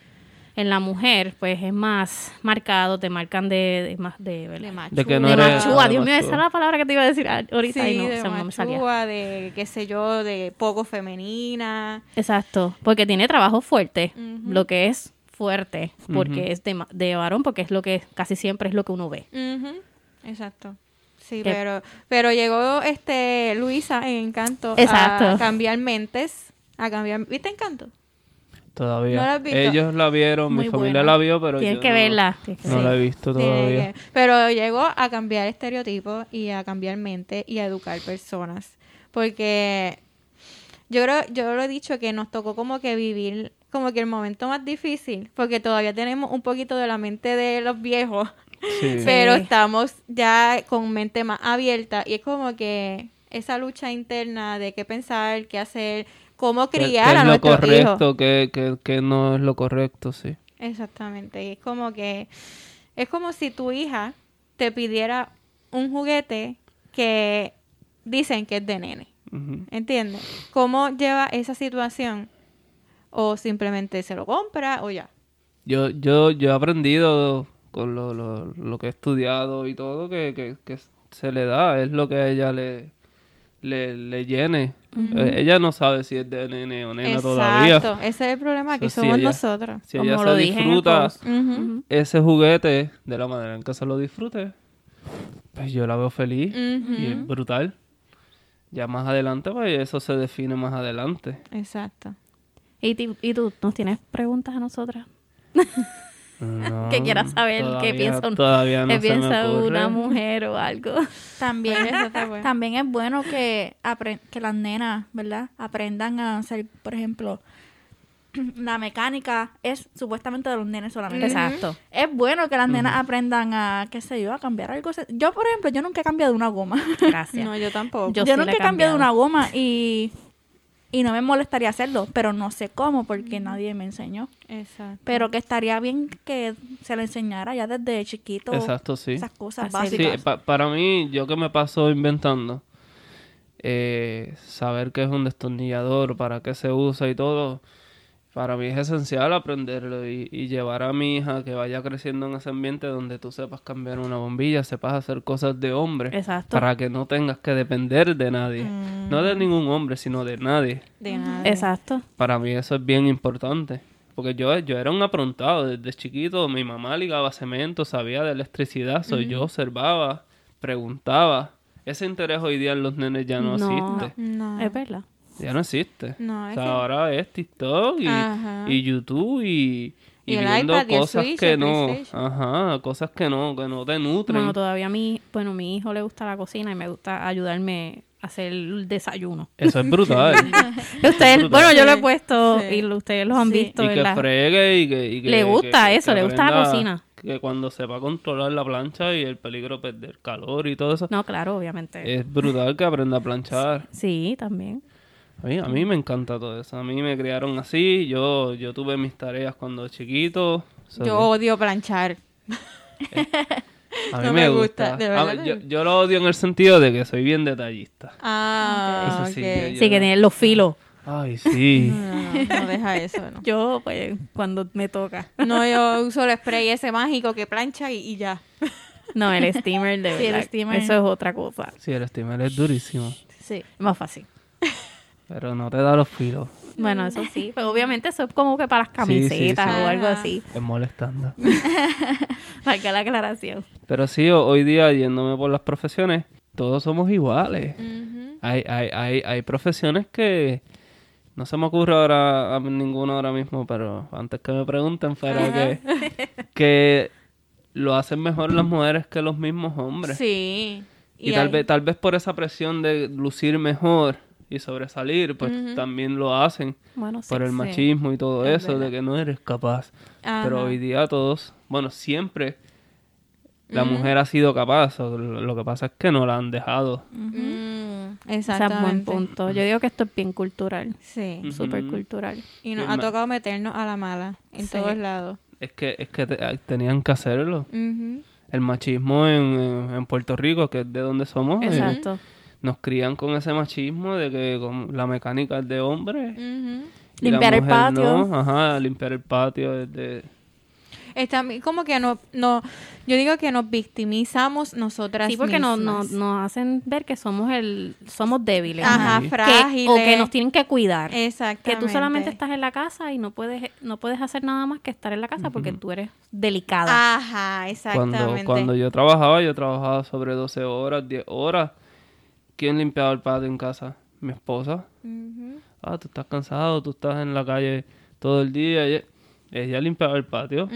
En la mujer, pues es más marcado, te marcan de, de más de. De macho. De que no de eres- machúa, de Dios mío, esa es la palabra que te iba a decir ah, ahorita Sí, y no, de se me salía. de qué sé yo, de poco femenina. Exacto, porque tiene trabajo fuerte, lo que es fuerte, porque es de, ma- de varón, porque es lo que casi siempre es lo que uno ve. Exacto. Sí, Que- pero pero llegó este Luisa en Encanto Exacto. a cambiar mentes, a cambiar, ¿viste Encanto? Todavía. ¿No la has visto? Ellos la vieron, Muy mi familia buena. la vio, pero Tienes yo que no- verla. tienes que No la he visto todavía. que- pero llegó a cambiar estereotipos y a cambiar mente y a educar personas. Porque yo creo, yo lo he dicho que nos tocó como que vivir como que el momento más difícil, porque todavía tenemos un poquito de la mente de los viejos, Sí. pero estamos ya con mente más abierta y es como que esa lucha interna de qué pensar, qué hacer, cómo ¿Qué- qué criar es a lo nuestros hijos. correcto, qué no es lo correcto, sí. Exactamente. Y es como que es como si tu hija te pidiera un juguete que dicen que es de nene. ¿Entiendes? ¿Cómo lleva esa situación? O simplemente se lo compra o ya. Yo, yo, yo he aprendido con lo, lo, lo que he estudiado y todo que, que, que se le da, es lo que a ella le, le, le llene. Eh, ella no sabe si es de nene o nena todavía. Exacto. Ese es el problema que So, si somos ella- nosotros. Si Como ella lo se dije disfruta ese juguete de la manera en que se lo disfrute, pues yo la veo feliz y es brutal. Ya más adelante, pues eso se define más adelante. Exacto. ¿Y, ¿Y tú nos tienes preguntas a nosotras? No, que quieras saber qué piensa, un- todavía no qué se me piensa ocurre. una mujer o algo. También, bueno. también es bueno que, que las nenas, ¿verdad? Aprendan a hacer, por ejemplo, la mecánica es supuestamente de los nenes solamente. Exacto. Es bueno que las nenas aprendan a, qué sé yo, a cambiar algo. Yo, por ejemplo, yo nunca he cambiado una goma. Gracias. No, yo tampoco. Yo Yo, sí la nunca he he cambiado cambiado. una goma y, y no me molestaría hacerlo, pero no sé cómo porque nadie me enseñó. Exacto. Pero que estaría bien que se le enseñara ya desde chiquito Exacto, sí. esas cosas Sí, básicas. pa- para mí, yo que me paso inventando, eh, saber qué es un destornillador, para qué se usa y todo, para mí es esencial aprenderlo y, y llevar a mi hija que vaya creciendo en ese ambiente donde tú sepas cambiar una bombilla, sepas hacer cosas de hombre, Exacto. para que no tengas que depender de nadie, no de ningún hombre, sino de nadie. De nada. Exacto. Para mí eso es bien importante. Porque yo, yo era un aprontado desde chiquito. Mi mamá ligaba cemento, sabía de electricidad. so Yo observaba, preguntaba. Ese interés hoy día en los nenes ya no, No. existe. No. Es verdad. Ya no existe. No, O sea, que- ahora es TikTok y, YouTube y, y Y viendo iPad y el cosas Switch, que no. Ajá, cosas que no, que no te nutren. Bueno, todavía a mí, bueno, mi hijo le gusta la cocina y me gusta ayudarme a hacer el desayuno. Eso es brutal. Ustedes, brutal. bueno, yo lo he puesto sí. y ustedes los han Sí. visto y que la- fregue y que, y que- Le gusta que- eso, que le gusta la cocina. Que cuando sepa controlar la plancha y el peligro de perder calor y todo eso. No, claro, obviamente. Es brutal que aprenda a planchar. Sí, también. A mí, a mí me encanta todo eso. A mí me criaron así. Yo, yo tuve mis tareas cuando chiquito. Yo odio planchar. a mí no me, me gusta. gusta, de A verdad mí- yo, yo lo odio en el sentido de que soy bien detallista. Ah, Eso sí, yo- Sí, que los filos. Ay, sí. No, deja eso, no. Yo, pues, cuando me toca. No, yo uso el spray ese mágico que plancha y, y ya. No, el steamer de Sí, el steamer. Eso es otra cosa. Sí, el steamer es durísimo. Sí. Es más fácil. Pero no te da los filos. Bueno, eso sí. Pero obviamente eso es como que para las Sí, sí, camisetas sí. o algo Ajá. así. Es molestando. Valga la aclaración. Pero sí, ho- hoy día, yéndome por las profesiones, todos somos iguales. Hay, hay, hay, hay profesiones que no se me ocurre ahora a mí ninguna ahora mismo, pero antes que me pregunten, pero que, que lo hacen mejor las mujeres que los mismos hombres. Sí. Y, Y tal, vez, tal vez por esa presión de lucir mejor y sobresalir, pues también lo hacen. Bueno, sí. por el sí. machismo y todo Es eso, de que no eres capaz. Ajá. Pero hoy día todos, bueno, siempre la mujer ha sido capaz. o Lo, que pasa es que no la han dejado. Mm, Ese es buen punto. Yo digo que esto es bien cultural. Sí. Súper cultural. Y nos ha tocado meternos a la mala en Sí. todos lados. Es que, es que te- tenían que hacerlo. El machismo en, en- en Puerto Rico, que es de donde somos, eh, Exacto. Nos crían con ese machismo de que con la mecánica es de hombre. Limpiar el patio. no. Ajá, limpiar el patio es de... Está como que no, no, yo digo que nos victimizamos nosotras Sí, porque nos, nos, mismas. nos hacen ver que somos el somos débiles. Ajá. Que- frágiles. o que nos tienen que cuidar. Exactamente. Que tú solamente estás en la casa y no puedes no puedes hacer nada más que estar en la casa porque tú eres delicada. Ajá, exactamente. Cuando, cuando yo trabajaba, yo trabajaba sobre 12 horas, 10 horas. ¿Quién limpiaba el patio en casa? Mi esposa. Ah, tú estás cansado, tú estás en la calle todo el día. Ella, ella limpiaba el patio.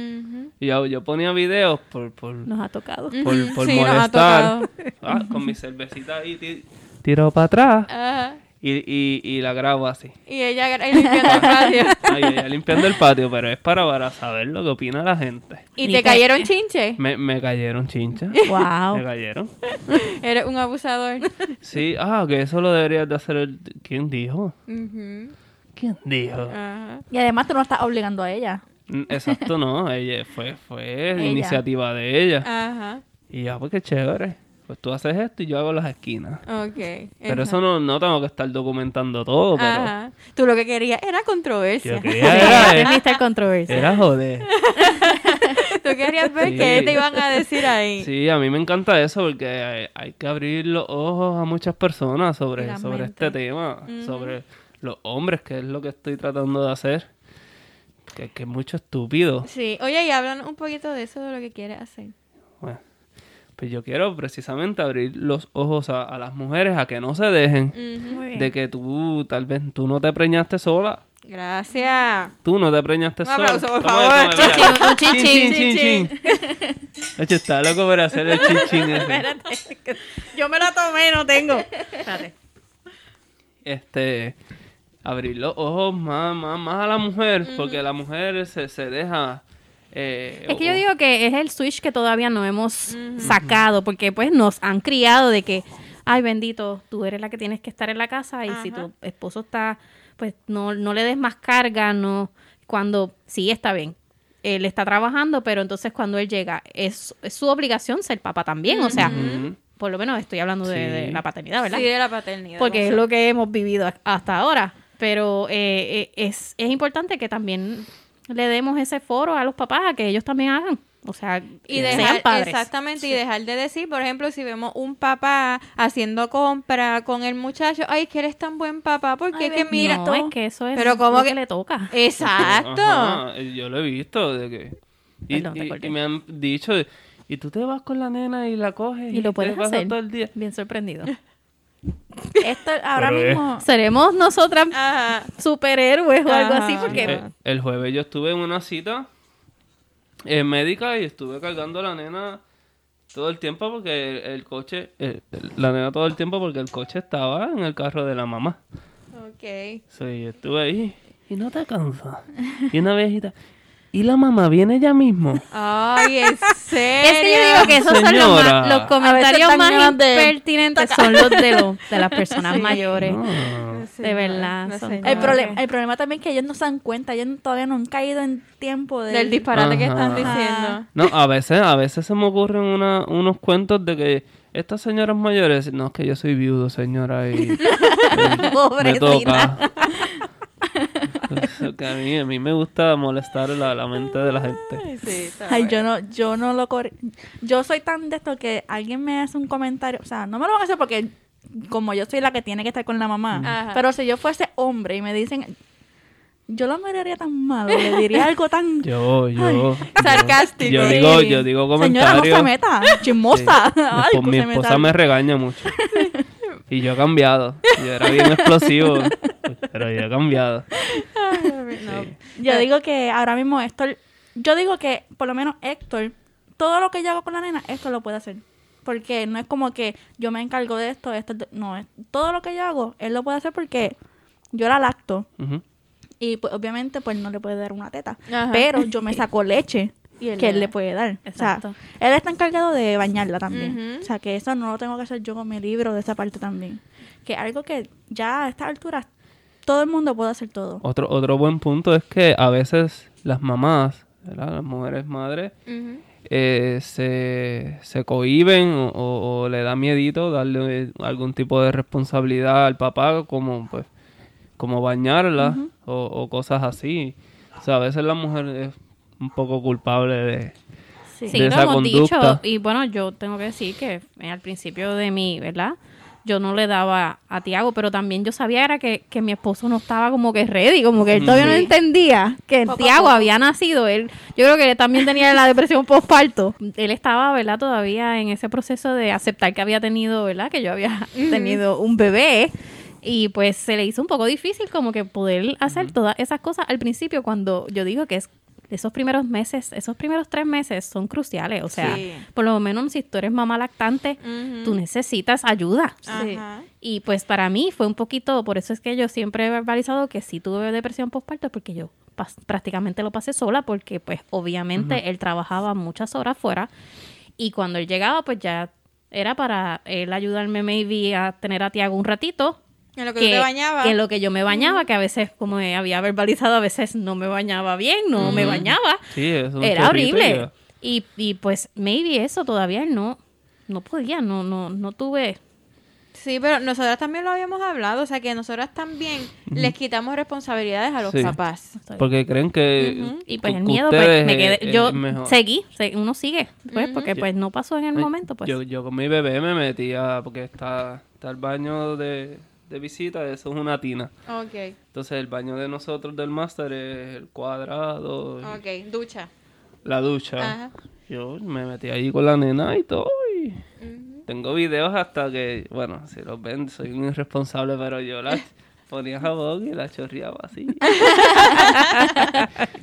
Y yo, yo ponía videos por, por, Nos ha tocado. por, por Sí, nos ha molestar. tocado. Ah, con mi cervecita ahí, ti- tiro para atrás. Y, y, y la grabo así. Y ella limpiando el patio. Ay, ella limpiando el patio, pero es para, para saber lo que opina la gente. ¿Y te cayeron chinche? Me, me cayeron chinchas. Me Wow. cayeron. Eres un abusador. Sí, ah, que eso lo deberías de hacer el... ¿Quién dijo? ¿Quién dijo? Y además tú no estás obligando a ella. Exacto, no. Ella fue, fue Ella. iniciativa de ella. Ajá. Y ya, pues qué chévere. Pues tú haces esto y yo hago las esquinas. Ok. Pero eso no, no tengo que estar documentando todo, pero Ajá. Tú lo que querías era controversia. yo quería era, Es Mr. Controversy. era joder. Tú querías ver Sí. qué te iban a decir ahí. Sí, a mí me encanta eso porque hay, hay que abrir los ojos a muchas personas sobre, la sobre mente. este tema, sobre los hombres, que es lo que estoy tratando de hacer. Que, que es mucho estúpido. Sí. Oye, y hablan un poquito de eso, de lo que quieres hacer. Bueno, pues yo quiero precisamente abrir los ojos a, a las mujeres a que no se dejen. De que tú, tal vez, tú no te preñaste sola. Gracias. Tú no te preñaste Un sola. aplauso, por favor. Un chin, chin, Chin, chin, está loco por hacer el chin, chin ese. Yo me la tomé, no tengo. Espérate. este abrir los ojos más, más, más a la mujer, porque la mujer se, se deja... eh, Es que yo digo que es el switch que todavía no hemos sacado, porque pues nos han criado de que, ay bendito, tú eres la que tienes que estar en la casa y si tu esposo está, pues no, no le des más carga, no, cuando sí está bien. Él está trabajando, pero entonces cuando él llega, es, es su obligación ser papá también, o sea, por lo menos estoy hablando de, Sí. de la paternidad, ¿verdad? Sí, de la paternidad. porque es lo que hemos vivido hasta ahora. Pero eh, eh, es, es importante que también le demos ese foro a los papás a que ellos también hagan. O sea, Y sean dejar, padres. exactamente, y dejar de decir, por ejemplo, si vemos un papá haciendo compra con el muchacho, ay, que eres tan buen papá, porque Ay, es que mira, No, es que eso es Pero ¿cómo lo que- que le toca. exacto. Ajá, yo lo he visto de que... Y, Perdón, te y- corté. y me han dicho, y tú te vas con la nena y la coges Y lo te puedes pasas hacer. todo el día. Bien sorprendido. Esto ahora Pero es- mismo. Seremos nosotras Ajá. superhéroes o algo Ajá. así, porque Eh, el jueves yo estuve en una cita eh, médica y estuve cargando a la nena todo el tiempo porque el, el coche, eh, la nena todo el tiempo porque el coche estaba en el carro de la mamá. Ok. Sí, yo estuve ahí y no te cansas. Y una viejita, ¿y la mamá viene ya mismo? Ay, en serio. es que yo digo que esos son los, Señora. más- los comentarios más impertinentes son los de, los, de las personas mayores. No. De verdad, son-. El, problema, el problema también es que ellos no se dan cuenta, ellos todavía no han caído en tiempo del, Del disparate que están diciendo. No, a veces, a veces se me ocurren una- unos cuentos de que estas señoras mayores, no es que yo soy viudo, señora, y, y me Pobrecita. toca. A mí, a mí me gusta molestar la, la mente de la gente. Sí, Ay, yo no, yo no lo corri- Yo soy tan de esto que alguien me hace un comentario, o sea, no me lo van a hacer porque como yo soy la que tiene que estar con la mamá, Ajá. pero si yo fuese hombre y me dicen, yo lo miraría tan malo, le diría algo tan... Yo, yo. Sarcástico. Yo digo, yo digo Señora, no comentarios. se meta, chismosa. Sí. Mi pues esposa me regaña mucho. Y yo he cambiado. Yo era bien explosivo. Pero yo he cambiado. No. Sí. Yo digo que ahora mismo Héctor, yo digo que por lo menos Héctor, todo lo que yo hago con la nena, Héctor lo puede hacer. Porque no es como que yo me encargo de esto, esto, no, es, todo lo que yo hago, él lo puede hacer porque yo la lacto. Y pues, obviamente, pues no le puede dar una teta. Ajá. Pero yo me saco leche Y él que le él le puede dar. Exacto. O sea, él está encargado de bañarla también. O sea, que eso no lo tengo que hacer yo con mi libro de esa parte también. Que algo que ya a estas alturas todo el mundo puede hacer todo. Otro, otro buen punto es que a veces las mamás, ¿verdad? las mujeres madres, eh, se, se cohiben o, o- o le da miedito darle algún tipo de responsabilidad al papá como pues como bañarla o, o cosas así. O sea, a veces la mujer es un poco culpable de... Sí. Sí, de lo esa hemos conducta. dicho. Y bueno, yo tengo que decir que eh, al principio de mi, ¿verdad? Yo no le daba a Tiago, pero también yo sabía era que, que mi esposo no estaba como que ready, como que él todavía no entendía que Tiago había nacido. Él, yo creo que él también tenía la depresión postparto. Él estaba, ¿verdad? Todavía en ese proceso de aceptar que había tenido, ¿verdad? Que yo había tenido un bebé. Y pues se le hizo un poco difícil como que poder hacer todas esas cosas al principio cuando yo digo que es esos primeros meses, esos primeros tres meses son cruciales. O sea, Sí. por lo menos si tú eres mamá lactante, tú necesitas ayuda. Sí. Y pues para mí fue un poquito, por eso es que yo siempre he verbalizado que sí tuve depresión postparto, porque yo prácticamente lo pasé sola, porque pues obviamente él trabajaba muchas horas fuera y cuando él llegaba pues ya era para él ayudarme maybe a tener a Tiago un ratito. En lo que, tú te bañabas. que en lo que yo me bañaba, que a veces, como había verbalizado, a veces no me bañaba bien, no me bañaba. Sí, es un Era horrible. Y, y pues maybe eso todavía él no, no podía, no, no, no tuve Sí, pero nosotras también lo habíamos hablado, o sea que nosotras también les quitamos responsabilidades a los Sí. papás. Porque creen que... Y pues que el miedo, pues me quedé, yo seguí, se- uno sigue, pues, porque pues no pasó en el momento, pues. Yo, yo con mi bebé me metía, porque está, está el baño de, de visita, eso es una tina. Ok, Entonces el baño de nosotros del máster es el cuadrado, y ok, ducha. la ducha. Ajá. Yo me metí ahí con la nena y todo. y Tengo videos hasta que, bueno, si los ven, soy un irresponsable, pero yo la ponía jabón y la chorreaba así.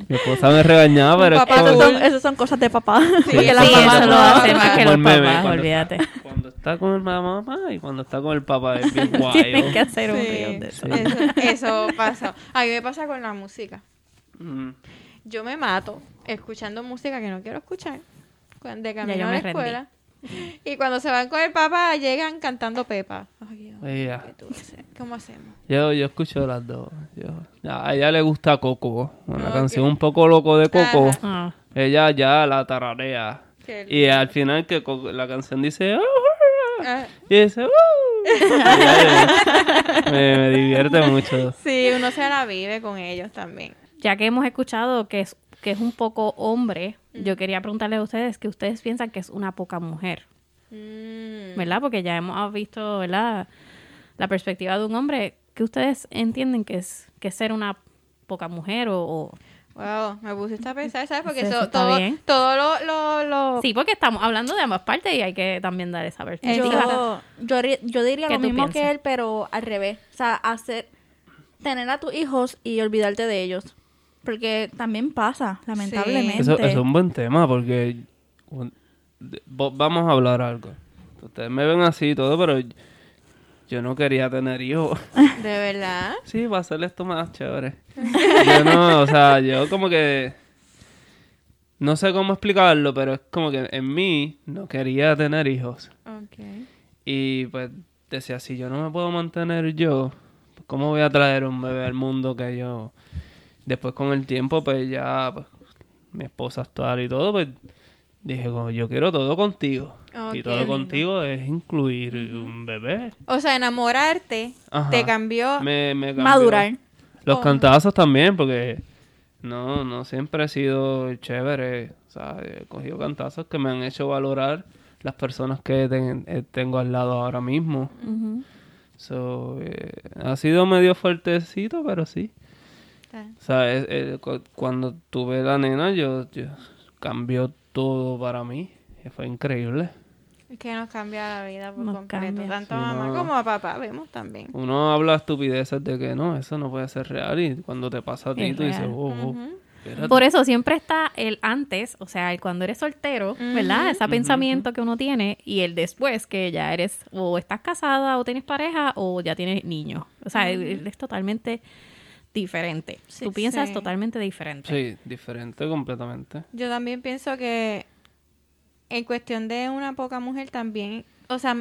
Mi esposa me regañaba, pero es papá, como- Esas son, esas son cosas de papá. Sí, que sí, las Sí, mamás eso no lo hace hacen. más que los el papás, cuando- olvídate. Cuando está con la mamá y cuando está con el papá es bien guay. Tienen que hacer un Sí, reel de eso. Eso, eso pasa. A mí me pasa con la música. Mm. Yo me mato escuchando música que no quiero escuchar de yo camino a la rendí. escuela. Y cuando se van con el papá, llegan cantando Pepa. Ay, Dios, Ella. ¿Cómo hacemos? Yo, yo escucho las dos. Yo, a ella le gusta Coco, una canción un poco loco de Coco. Ajá. Ah, Ella ya la tararea. Qué Y al final que Coco- la canción dice... "Ah", Ah, Y dice... Y ya, me, me divierte mucho. sí, uno se la vive con ellos también. ya que hemos escuchado que es, que es un poco hombre, yo quería preguntarle a ustedes que ustedes piensan que es una poca mujer, Mm. ¿verdad? Porque ya hemos visto, ¿verdad? La perspectiva de un hombre. que ustedes entienden que es, que es ser una poca mujer o, o- Wow, me pusiste a pensar, ¿sabes? Porque Eso todo, bien. todo lo, lo, lo- Sí, porque estamos hablando de ambas partes y hay que también dar esa perspectiva. Yo, yo, yo diría ¿Qué lo mismo piensas? que él, pero al revés. O sea, hacer, tener a tus hijos y olvidarte de ellos. Porque también pasa, lamentablemente. Eso, eso es un buen tema porque vamos a hablar algo. Ustedes me ven así y todo, pero yo no quería tener hijos. de verdad. Sí, va a hacer esto más chévere. Yo no, o sea, yo como que no sé cómo explicarlo, pero es como que en mí no quería tener hijos. Ok. Y pues decía, si yo no me puedo mantener yo, ¿cómo voy a traer un bebé al mundo que yo... Después con el tiempo, pues ya, pues, mi esposa actual y todo, pues dije, como, yo quiero todo contigo. Y todo contigo es incluir un bebé. O sea, enamorarte Ajá. te cambió. Me, me cambió. Madurar. Los Oh. cantazos también, porque no, no siempre he sido chévere. O sea, he cogido cantazos que me han hecho valorar las personas que ten- eh, tengo al lado ahora mismo. Ujú. So, eh, ha sido medio fuertecito, pero sí. O sea, es- cuando tuve la nena, yo, yo cambió todo para mí. Fue increíble. Es que nos cambia la vida por Nos completo. cambia. Tanto a mamá no. como a papá, vemos también. Uno habla estupideces de que no, eso no puede ser real. Y cuando te pasa a ti, Es tú dices, oh, oh. Por eso siempre está el antes, o sea, el cuando eres soltero, ¿verdad? Ese pensamiento que uno tiene y el después, que ya eres o estás casada o tienes pareja o ya tienes niños. O sea, es totalmente diferente. Tú piensas Sí. totalmente diferente. Sí, diferente completamente. Yo también pienso que en cuestión de una poca mujer también, o sea,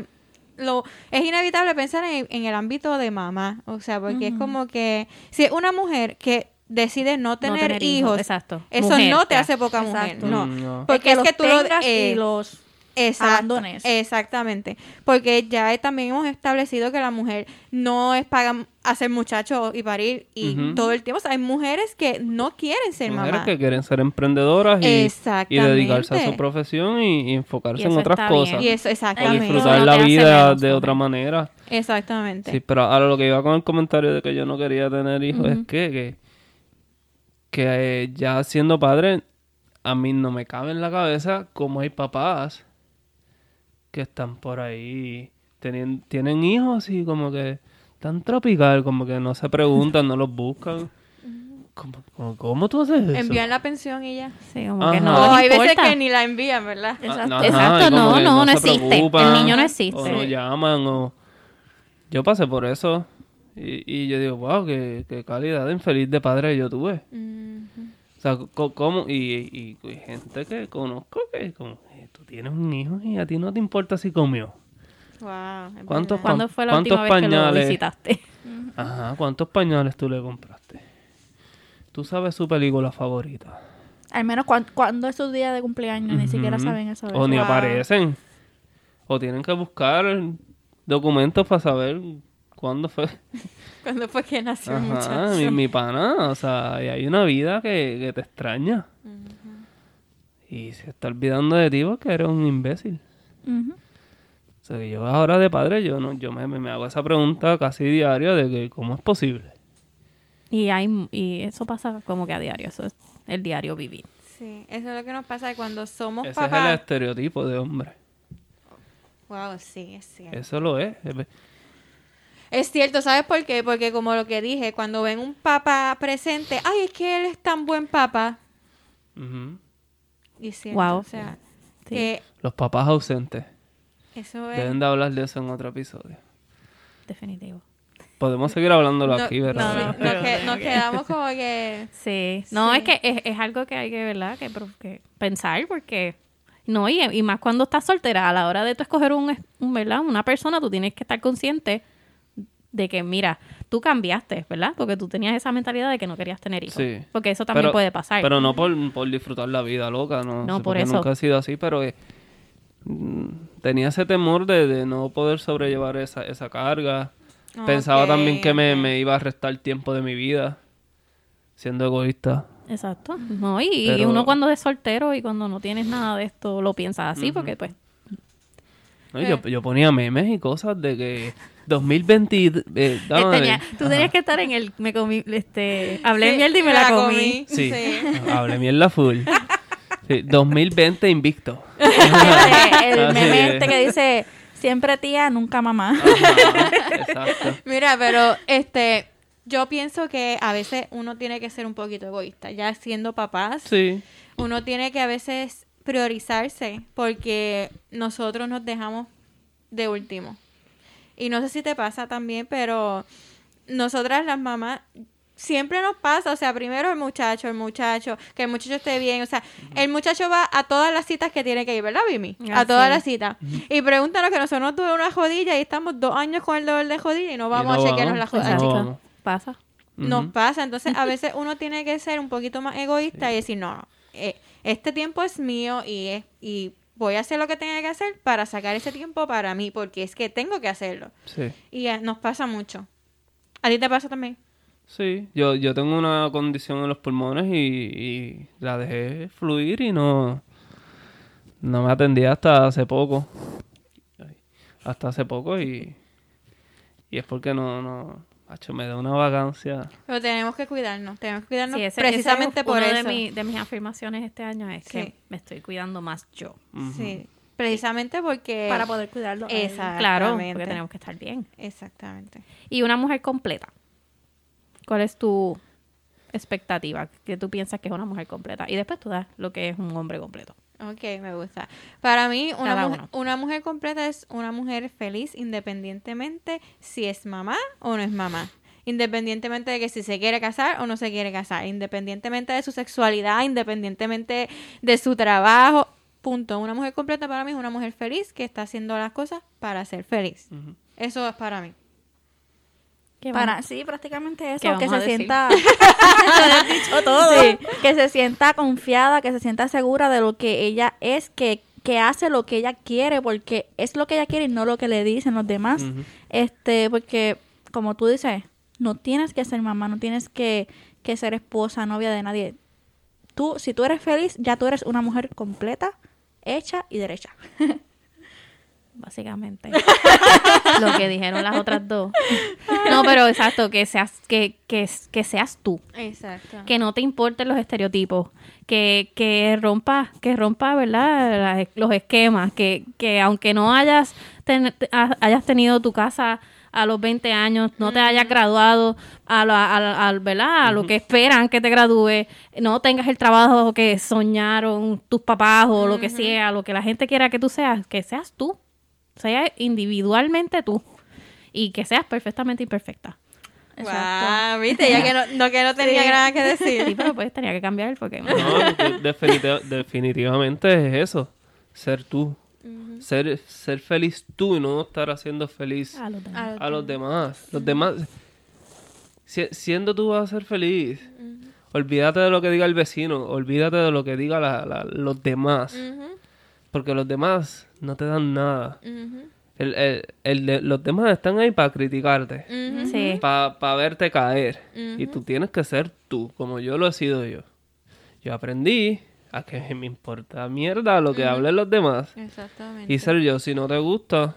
lo es inevitable pensar en, en el ámbito de mamá, o sea, porque es como que si es una mujer que decide no tener, tener hijos, hijos, exacto. eso Mujer, no te hace poca mujer, no. Mm, no. Porque que es los que tú lo tengas eh, y los Exacto, abandones. Exactamente. Porque ya también hemos establecido que la mujer no es para hacer muchachos y parir y todo el tiempo. O sea, hay mujeres que no quieren ser Mujeres mamá. que quieren ser emprendedoras y, dedicarse a su profesión y, y enfocarse Y en otras cosas. bien. Y eso, O exactamente. disfrutar no la vida menos de otra manera. Exactamente. Sí, pero ahora lo que iba con el comentario de que yo no quería tener hijos es que, que, que, eh, ya siendo padre, a mí no me cabe en la cabeza cómo hay papás que están por ahí, tienen, tienen hijos y como que tan tropical, como que no se preguntan, no los buscan. ¿Cómo, cómo, cómo tú haces eso? Envían la pensión y ya. Sí, como Ajá. que no o les hay veces que ni la envían, ¿verdad? Exacto. ajá, Exacto, no, no, no se existe. El niño no existe. O no llaman, o... Yo pasé por eso. Y, y yo digo, wow, qué, qué calidad de infeliz de padre yo tuve. Ujú. O sea, ¿cómo? Y, y, y gente que conozco que como, tienes un hijo y a ti no te importa si comió. Wow, ¿Cuántos. ¿Cuándo fue la ¿Cuántos última vez que lo visitaste? Ajá, ¿cuántos pañales tú le compraste? Tú sabes su película favorita. Al menos cuan- cuando es su día de cumpleaños, ni siquiera saben eso. de O ni. Wow. aparecen. O tienen que buscar documentos para saber cuándo fue. ¿Cuándo fue que nació el Ajá, muchacho? mi, mi pana, o sea, y hay una vida que, que te extraña. Y se está olvidando de ti porque eres un imbécil. O sea, que yo ahora de padre, yo no yo me, me hago esa pregunta casi diaria de que cómo es posible. Y, hay, y eso pasa como que a diario. Eso es el diario vivir. Sí, eso es lo que nos pasa de cuando somos Ese es el estereotipo de hombre. Wow, sí, es cierto. Eso lo es. Es- cierto, ¿sabes por qué? Porque como lo que dije, cuando ven un papá presente, ay, es que él es tan buen papá. Y es cierto, Wow. o sea, Sí. que Los papás ausentes. eso es... Deben de hablar de eso en otro episodio. Definitivo. Podemos seguir hablándolo No, aquí, ¿verdad? no, no, nos, que- nos quedamos como que... Sí. No, Sí. es que es, es algo que hay que, ¿verdad? Que, pensar porque... No, y, y más cuando estás soltera, a la hora de tú escoger un, es- un, ¿verdad? Una persona, tú tienes que estar consciente de que, mira, tú cambiaste, ¿verdad? Porque tú tenías esa mentalidad de que no querías tener hijos. Sí. Porque eso también Pero- puede pasar. Pero no por, por disfrutar la vida loca, no. No, sé, por eso. Nunca ha sido así, pero eh, mm, tenía ese temor de, de no poder sobrellevar esa, esa carga. Pensaba también que me, me iba a restar tiempo de mi vida, siendo egoísta. Exacto. No, y, uno cuando es soltero y cuando no tienes nada de esto lo piensas así porque pues Yo, yo ponía memes y cosas de que 2020... eh, dame- tenía- tú Ajá. tenías que estar en el me comí este hablé Sí, mierda y me la, comí. Sí, Sí. hablé mierda full. Sí, 2020 invicto. el meme es. este que dice, siempre tía, nunca mamá. Ajá, exacto. Mira, pero este, yo pienso que a veces uno tiene que ser un poquito egoísta. Ya siendo papás, Sí. uno tiene que a veces priorizarse porque nosotros nos dejamos de último. Y no sé si te pasa también, pero nosotras las mamás siempre nos pasa, o sea, primero el muchacho, el muchacho, que el muchacho esté bien, o sea, el muchacho va a todas las citas que tiene que ir, ¿verdad, Vimi? A todas las citas. Y pregúntanos que nosotros no tuvimos una jodilla y estamos dos años con el dolor de jodilla y no vamos no a chequearnos la jodilla. no. Pasa. Nos pasa, entonces a veces uno tiene que ser un poquito más egoísta y decir, no, no, eh, este tiempo es mío y, es, y voy a hacer lo que tenga que hacer para sacar ese tiempo para mí, porque es que tengo que hacerlo. Sí. Y eh, nos pasa mucho. ¿A ti te pasa también? Sí, yo, yo tengo una condición en los pulmones y, y la dejé fluir y no, no me atendí hasta hace poco. Hasta hace poco y, y es porque no, no, macho, me da una vagancia. Pero tenemos que cuidarnos, tenemos que cuidarnos Sí, ese- precisamente ese es por una eso. de, mi- de mis afirmaciones este año es que me estoy cuidando más yo. Sí, precisamente porque... para poder cuidarlo. Exactamente. Claro, porque tenemos que estar bien. Exactamente. Y una mujer completa. ¿Cuál es tu expectativa que tú piensas que es una mujer completa y después tú das lo que es un hombre completo. Ok, me gusta. Para mí, una, mujer, una mujer completa es una mujer feliz independientemente si es mamá o no es mamá. Independientemente de que si se quiere casar o no se quiere casar. Independientemente de su sexualidad, independientemente de su trabajo. Punto. Una mujer completa para mí es una mujer feliz que está haciendo las cosas para ser feliz. Eso es para mí. ¿Qué Para, sí, prácticamente ¿Qué eso, que se sienta... dicho todo. Sí, que se sienta confiada, que se sienta segura de lo que ella es, que, que hace lo que ella quiere, porque es lo que ella quiere y no lo que le dicen los demás. Este, porque, como tú dices, no tienes que ser mamá, no tienes que, que ser esposa, novia de nadie. Tú, si tú eres feliz, ya tú eres una mujer completa, hecha y derecha. básicamente. lo que dijeron las otras dos. No, pero exacto, que seas, que, que, que seas tú. Exacto. Que no te importen los estereotipos. Que, que rompa, que rompa, ¿verdad? Los esquemas. Que, que aunque no hayas, ten- ha- hayas tenido tu casa a los 20 años, no te hayas graduado a, la- a la- ¿verdad? a lo que esperan que te gradúes, no tengas el trabajo que soñaron tus papás o lo que sea, lo que la gente quiera que tú seas, que seas tú. Sea individualmente tú. Y que seas perfectamente imperfecta. Wow, viste, ya que no, no, que no tenía Sí. nada que Sí, decir. pero pues tenía que cambiar porque... No, de- definiti- definitivamente es eso. Ser tú. ser, ser feliz tú y no estar haciendo feliz A los demás. a los demás. Los demás. si- siendo tú vas a ser feliz. Olvídate de lo que diga el vecino. Olvídate de lo que diga la- la- los demás. Porque los demás no te dan nada. El- el- el de- los demás están ahí para criticarte. Sí. Para verte caer. Y tú tienes que ser tú, como yo lo he sido yo. Yo aprendí a que me importa mierda lo que hablen los demás. Exactamente. Y ser yo, si no te gusta,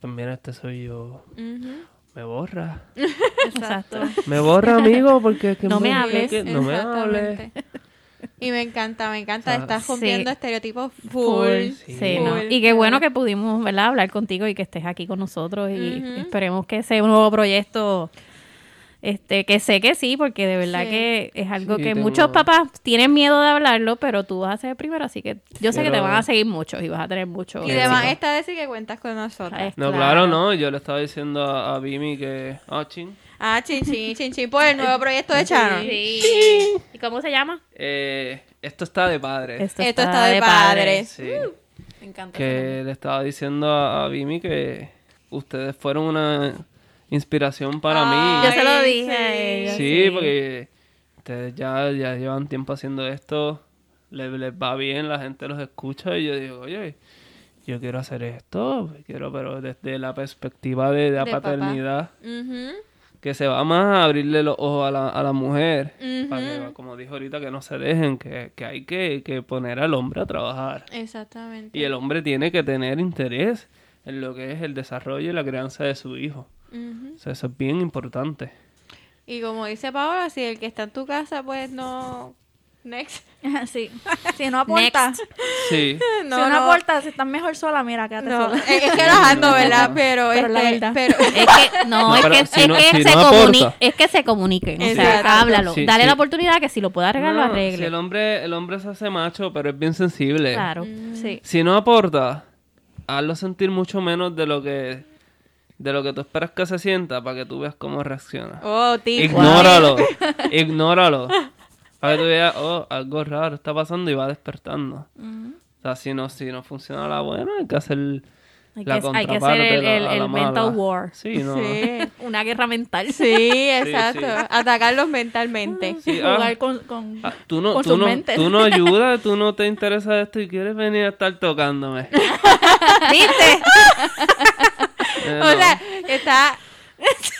pues mira, este soy yo. Me borra. Exacto. Me borra, amigo, porque es que No me es hables. que no me hables. Y me encanta, me encanta. Ah, Estás sí. rompiendo estereotipos full. Full. Sí. Sí, ¿no? Y qué bueno que pudimos, ¿verdad? Hablar contigo y que estés aquí con nosotros y esperemos que sea un nuevo proyecto. Este, que sé que sí, porque de verdad Sí. que es algo Sí, que tengo- muchos papás tienen miedo de hablarlo, pero tú vas a ser el primero, así que yo sé que te van a seguir muchos y vas a tener muchos. Y esta vez sí que cuentas con nosotros. Es No, claro, no. Yo le estaba diciendo a, a Vimi que. Ah, ching. Ah, chin, chin, chin, chin, por el nuevo proyecto de Chano. Sí. ¿Y cómo se llama? Eh, esto está de padre. Esto está de padres. Sí. Me encanta. Que le estaba diciendo a, a Vimi que ustedes fueron una inspiración para Ay, mí. Yo se lo dije a sí. ella. Sí, porque ustedes ya, ya llevan tiempo haciendo esto, les, les va bien, la gente los escucha y yo digo, oye, yo quiero hacer esto, quiero, pero desde la perspectiva de la De papá. paternidad, Ujú. Que se va más a abrirle los ojos a la, a la mujer, para que, como dijo ahorita, que no se dejen, que, que hay que, que poner al hombre a trabajar. Exactamente. Y el hombre tiene que tener interés en lo que es el desarrollo y la crianza de su hijo. O sea, eso es bien importante. Y como dice Paola, si el que está en tu casa, pues no... Next. sí. Si no aporta, Next. Sí. si no aporta, si estás mejor sola, mira, quédate No, sola. es es que los ando, ¿verdad? Pero, Pero la este, verdad. pero Es que, no, No, es, que, si es, no- que si se no comuni- aporta. es que se comuniquen. O sea, háblalo. Sí, Dale sí. la oportunidad que si lo puede arreglar, lo No, arregle. Si el hombre, el hombre se hace macho, pero es bien sensible. Claro. Sí. Si no aporta, hazlo sentir mucho menos de lo que de lo que tú esperas que se sienta para que tú veas cómo reacciona. Oh, tipo. Ignóralo. Ignóralo. Para que tú veas, oh, algo raro está pasando y va despertando. O sea, si no, si no funciona la buena, hay que hacer Hay la que, hay que contraparte. hacer el, la- el- a la el mental war. Sí, no. Sí. Una guerra mental. Sí, exacto. sí. Atacarlos mentalmente. Sí, ah, Jugar con, con, ah, tú no, con tú sus no, mentes. tú no ayudas, tú no te interesa esto y quieres venir a estar tocándome. ¿Viste? Eh, O no. sea, está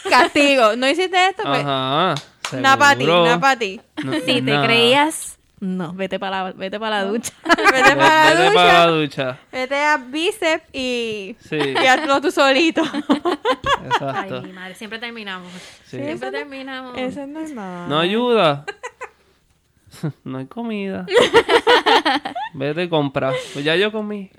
castigo. ¿No hiciste esto? Pues, Ajá. Nada para ti, seguro. nada para ti. No, Si te nada. creías, no, vete para la, vete para la ducha. Vete para la Vete ducha. para la ducha. Vete a bíceps y, Sí, y hazlo tú solito. Ay, exacto. mi madre, siempre terminamos. Sí. Siempre terminamos. Eso es normal. No ayuda. no hay comida. Vete y compra. Pues ya yo comí.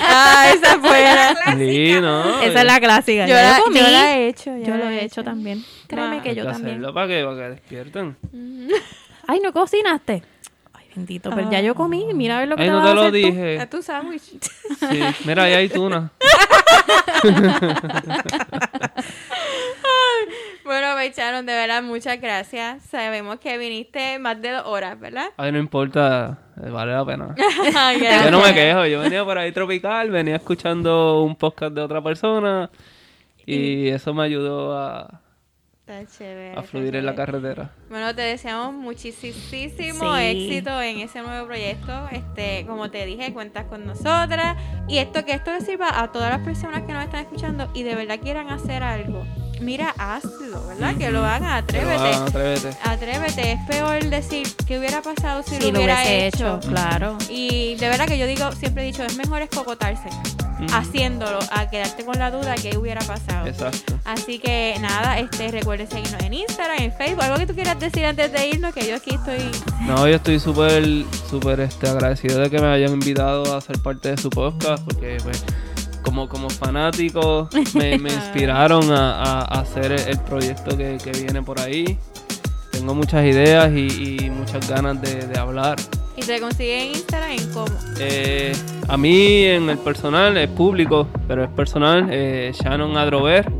Ah, esa fue la Sí, no. Esa es la clásica. Yo, Ya la, yo comí. yo la he hecho. Yo lo he hecho también. Créeme Ah. que Hay yo que también. hacerlo para que, para que despierten. Ay, ¿no cocinaste? Ay, bendito, pero ya yo comí. Mira a ver lo que Ay, te no te lo hacer tú. dije. A tu sándwich. Sí. Mira, ahí hay tuna. Bueno, Beicharon, de verdad, muchas gracias. Sabemos que viniste más de dos horas, ¿verdad? Ay, no importa. eh, Vale la pena. Yo no me quejo. Yo venía por ahí tropical, venía escuchando un podcast de otra persona. Y eso me ayudó a, Está chévere. a está fluir en la carretera. Bueno, te deseamos muchísimo Sí. éxito en ese nuevo proyecto. Este, como te dije, cuentas con nosotras. Y esto que esto le sirva a todas las personas que nos están escuchando y de verdad quieran hacer algo. Mira, hazlo, ¿verdad? Que lo hagan, atrévete. ah, atrévete. Atrévete, es peor decir qué hubiera pasado si, Si lo lo hubiera hecho. hecho, claro. Y de verdad que yo digo, siempre he dicho, es mejor escocotarse haciéndolo a quedarte con la duda que hubiera pasado. Exacto. Así que nada, este recuerde seguirnos en Instagram, en Facebook, algo que tú quieras decir antes de irnos, que yo aquí estoy No, yo estoy súper, súper este, agradecido de que me hayan invitado a ser parte de su podcast, porque pues, como, como fanático me, me inspiraron a, a- a hacer el, proyecto que, que viene por ahí. Tengo muchas ideas y, y muchas ganas de, de hablar. y te consigue en Instagram en cómo. Eh, a mí en el personal es público, pero es personal, eh, Shannon Adrover.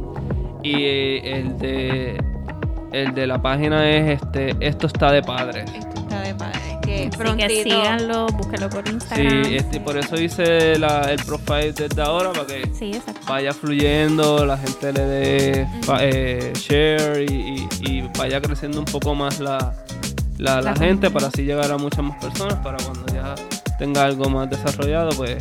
Y eh, el de el de la página es este Esto está de padres. Esto está de padre. Que Así prontito. que síganlo, búsquenlo por Sí, Instagram. este, por eso hice la- el profile desde ahora para que Sí, vaya fluyendo, la gente le dé eh, share y, y- y vaya creciendo un poco más la, la, la La gente para así llegar a muchas más personas para cuando ya tenga algo más desarrollado pues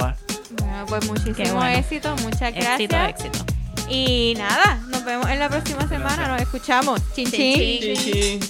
va. Bueno, pues muchísimo bueno. éxito, muchas gracias. Éxito, éxito. Y nada, nos vemos en la próxima semana, nos escuchamos. Chin chin. Chin, chin.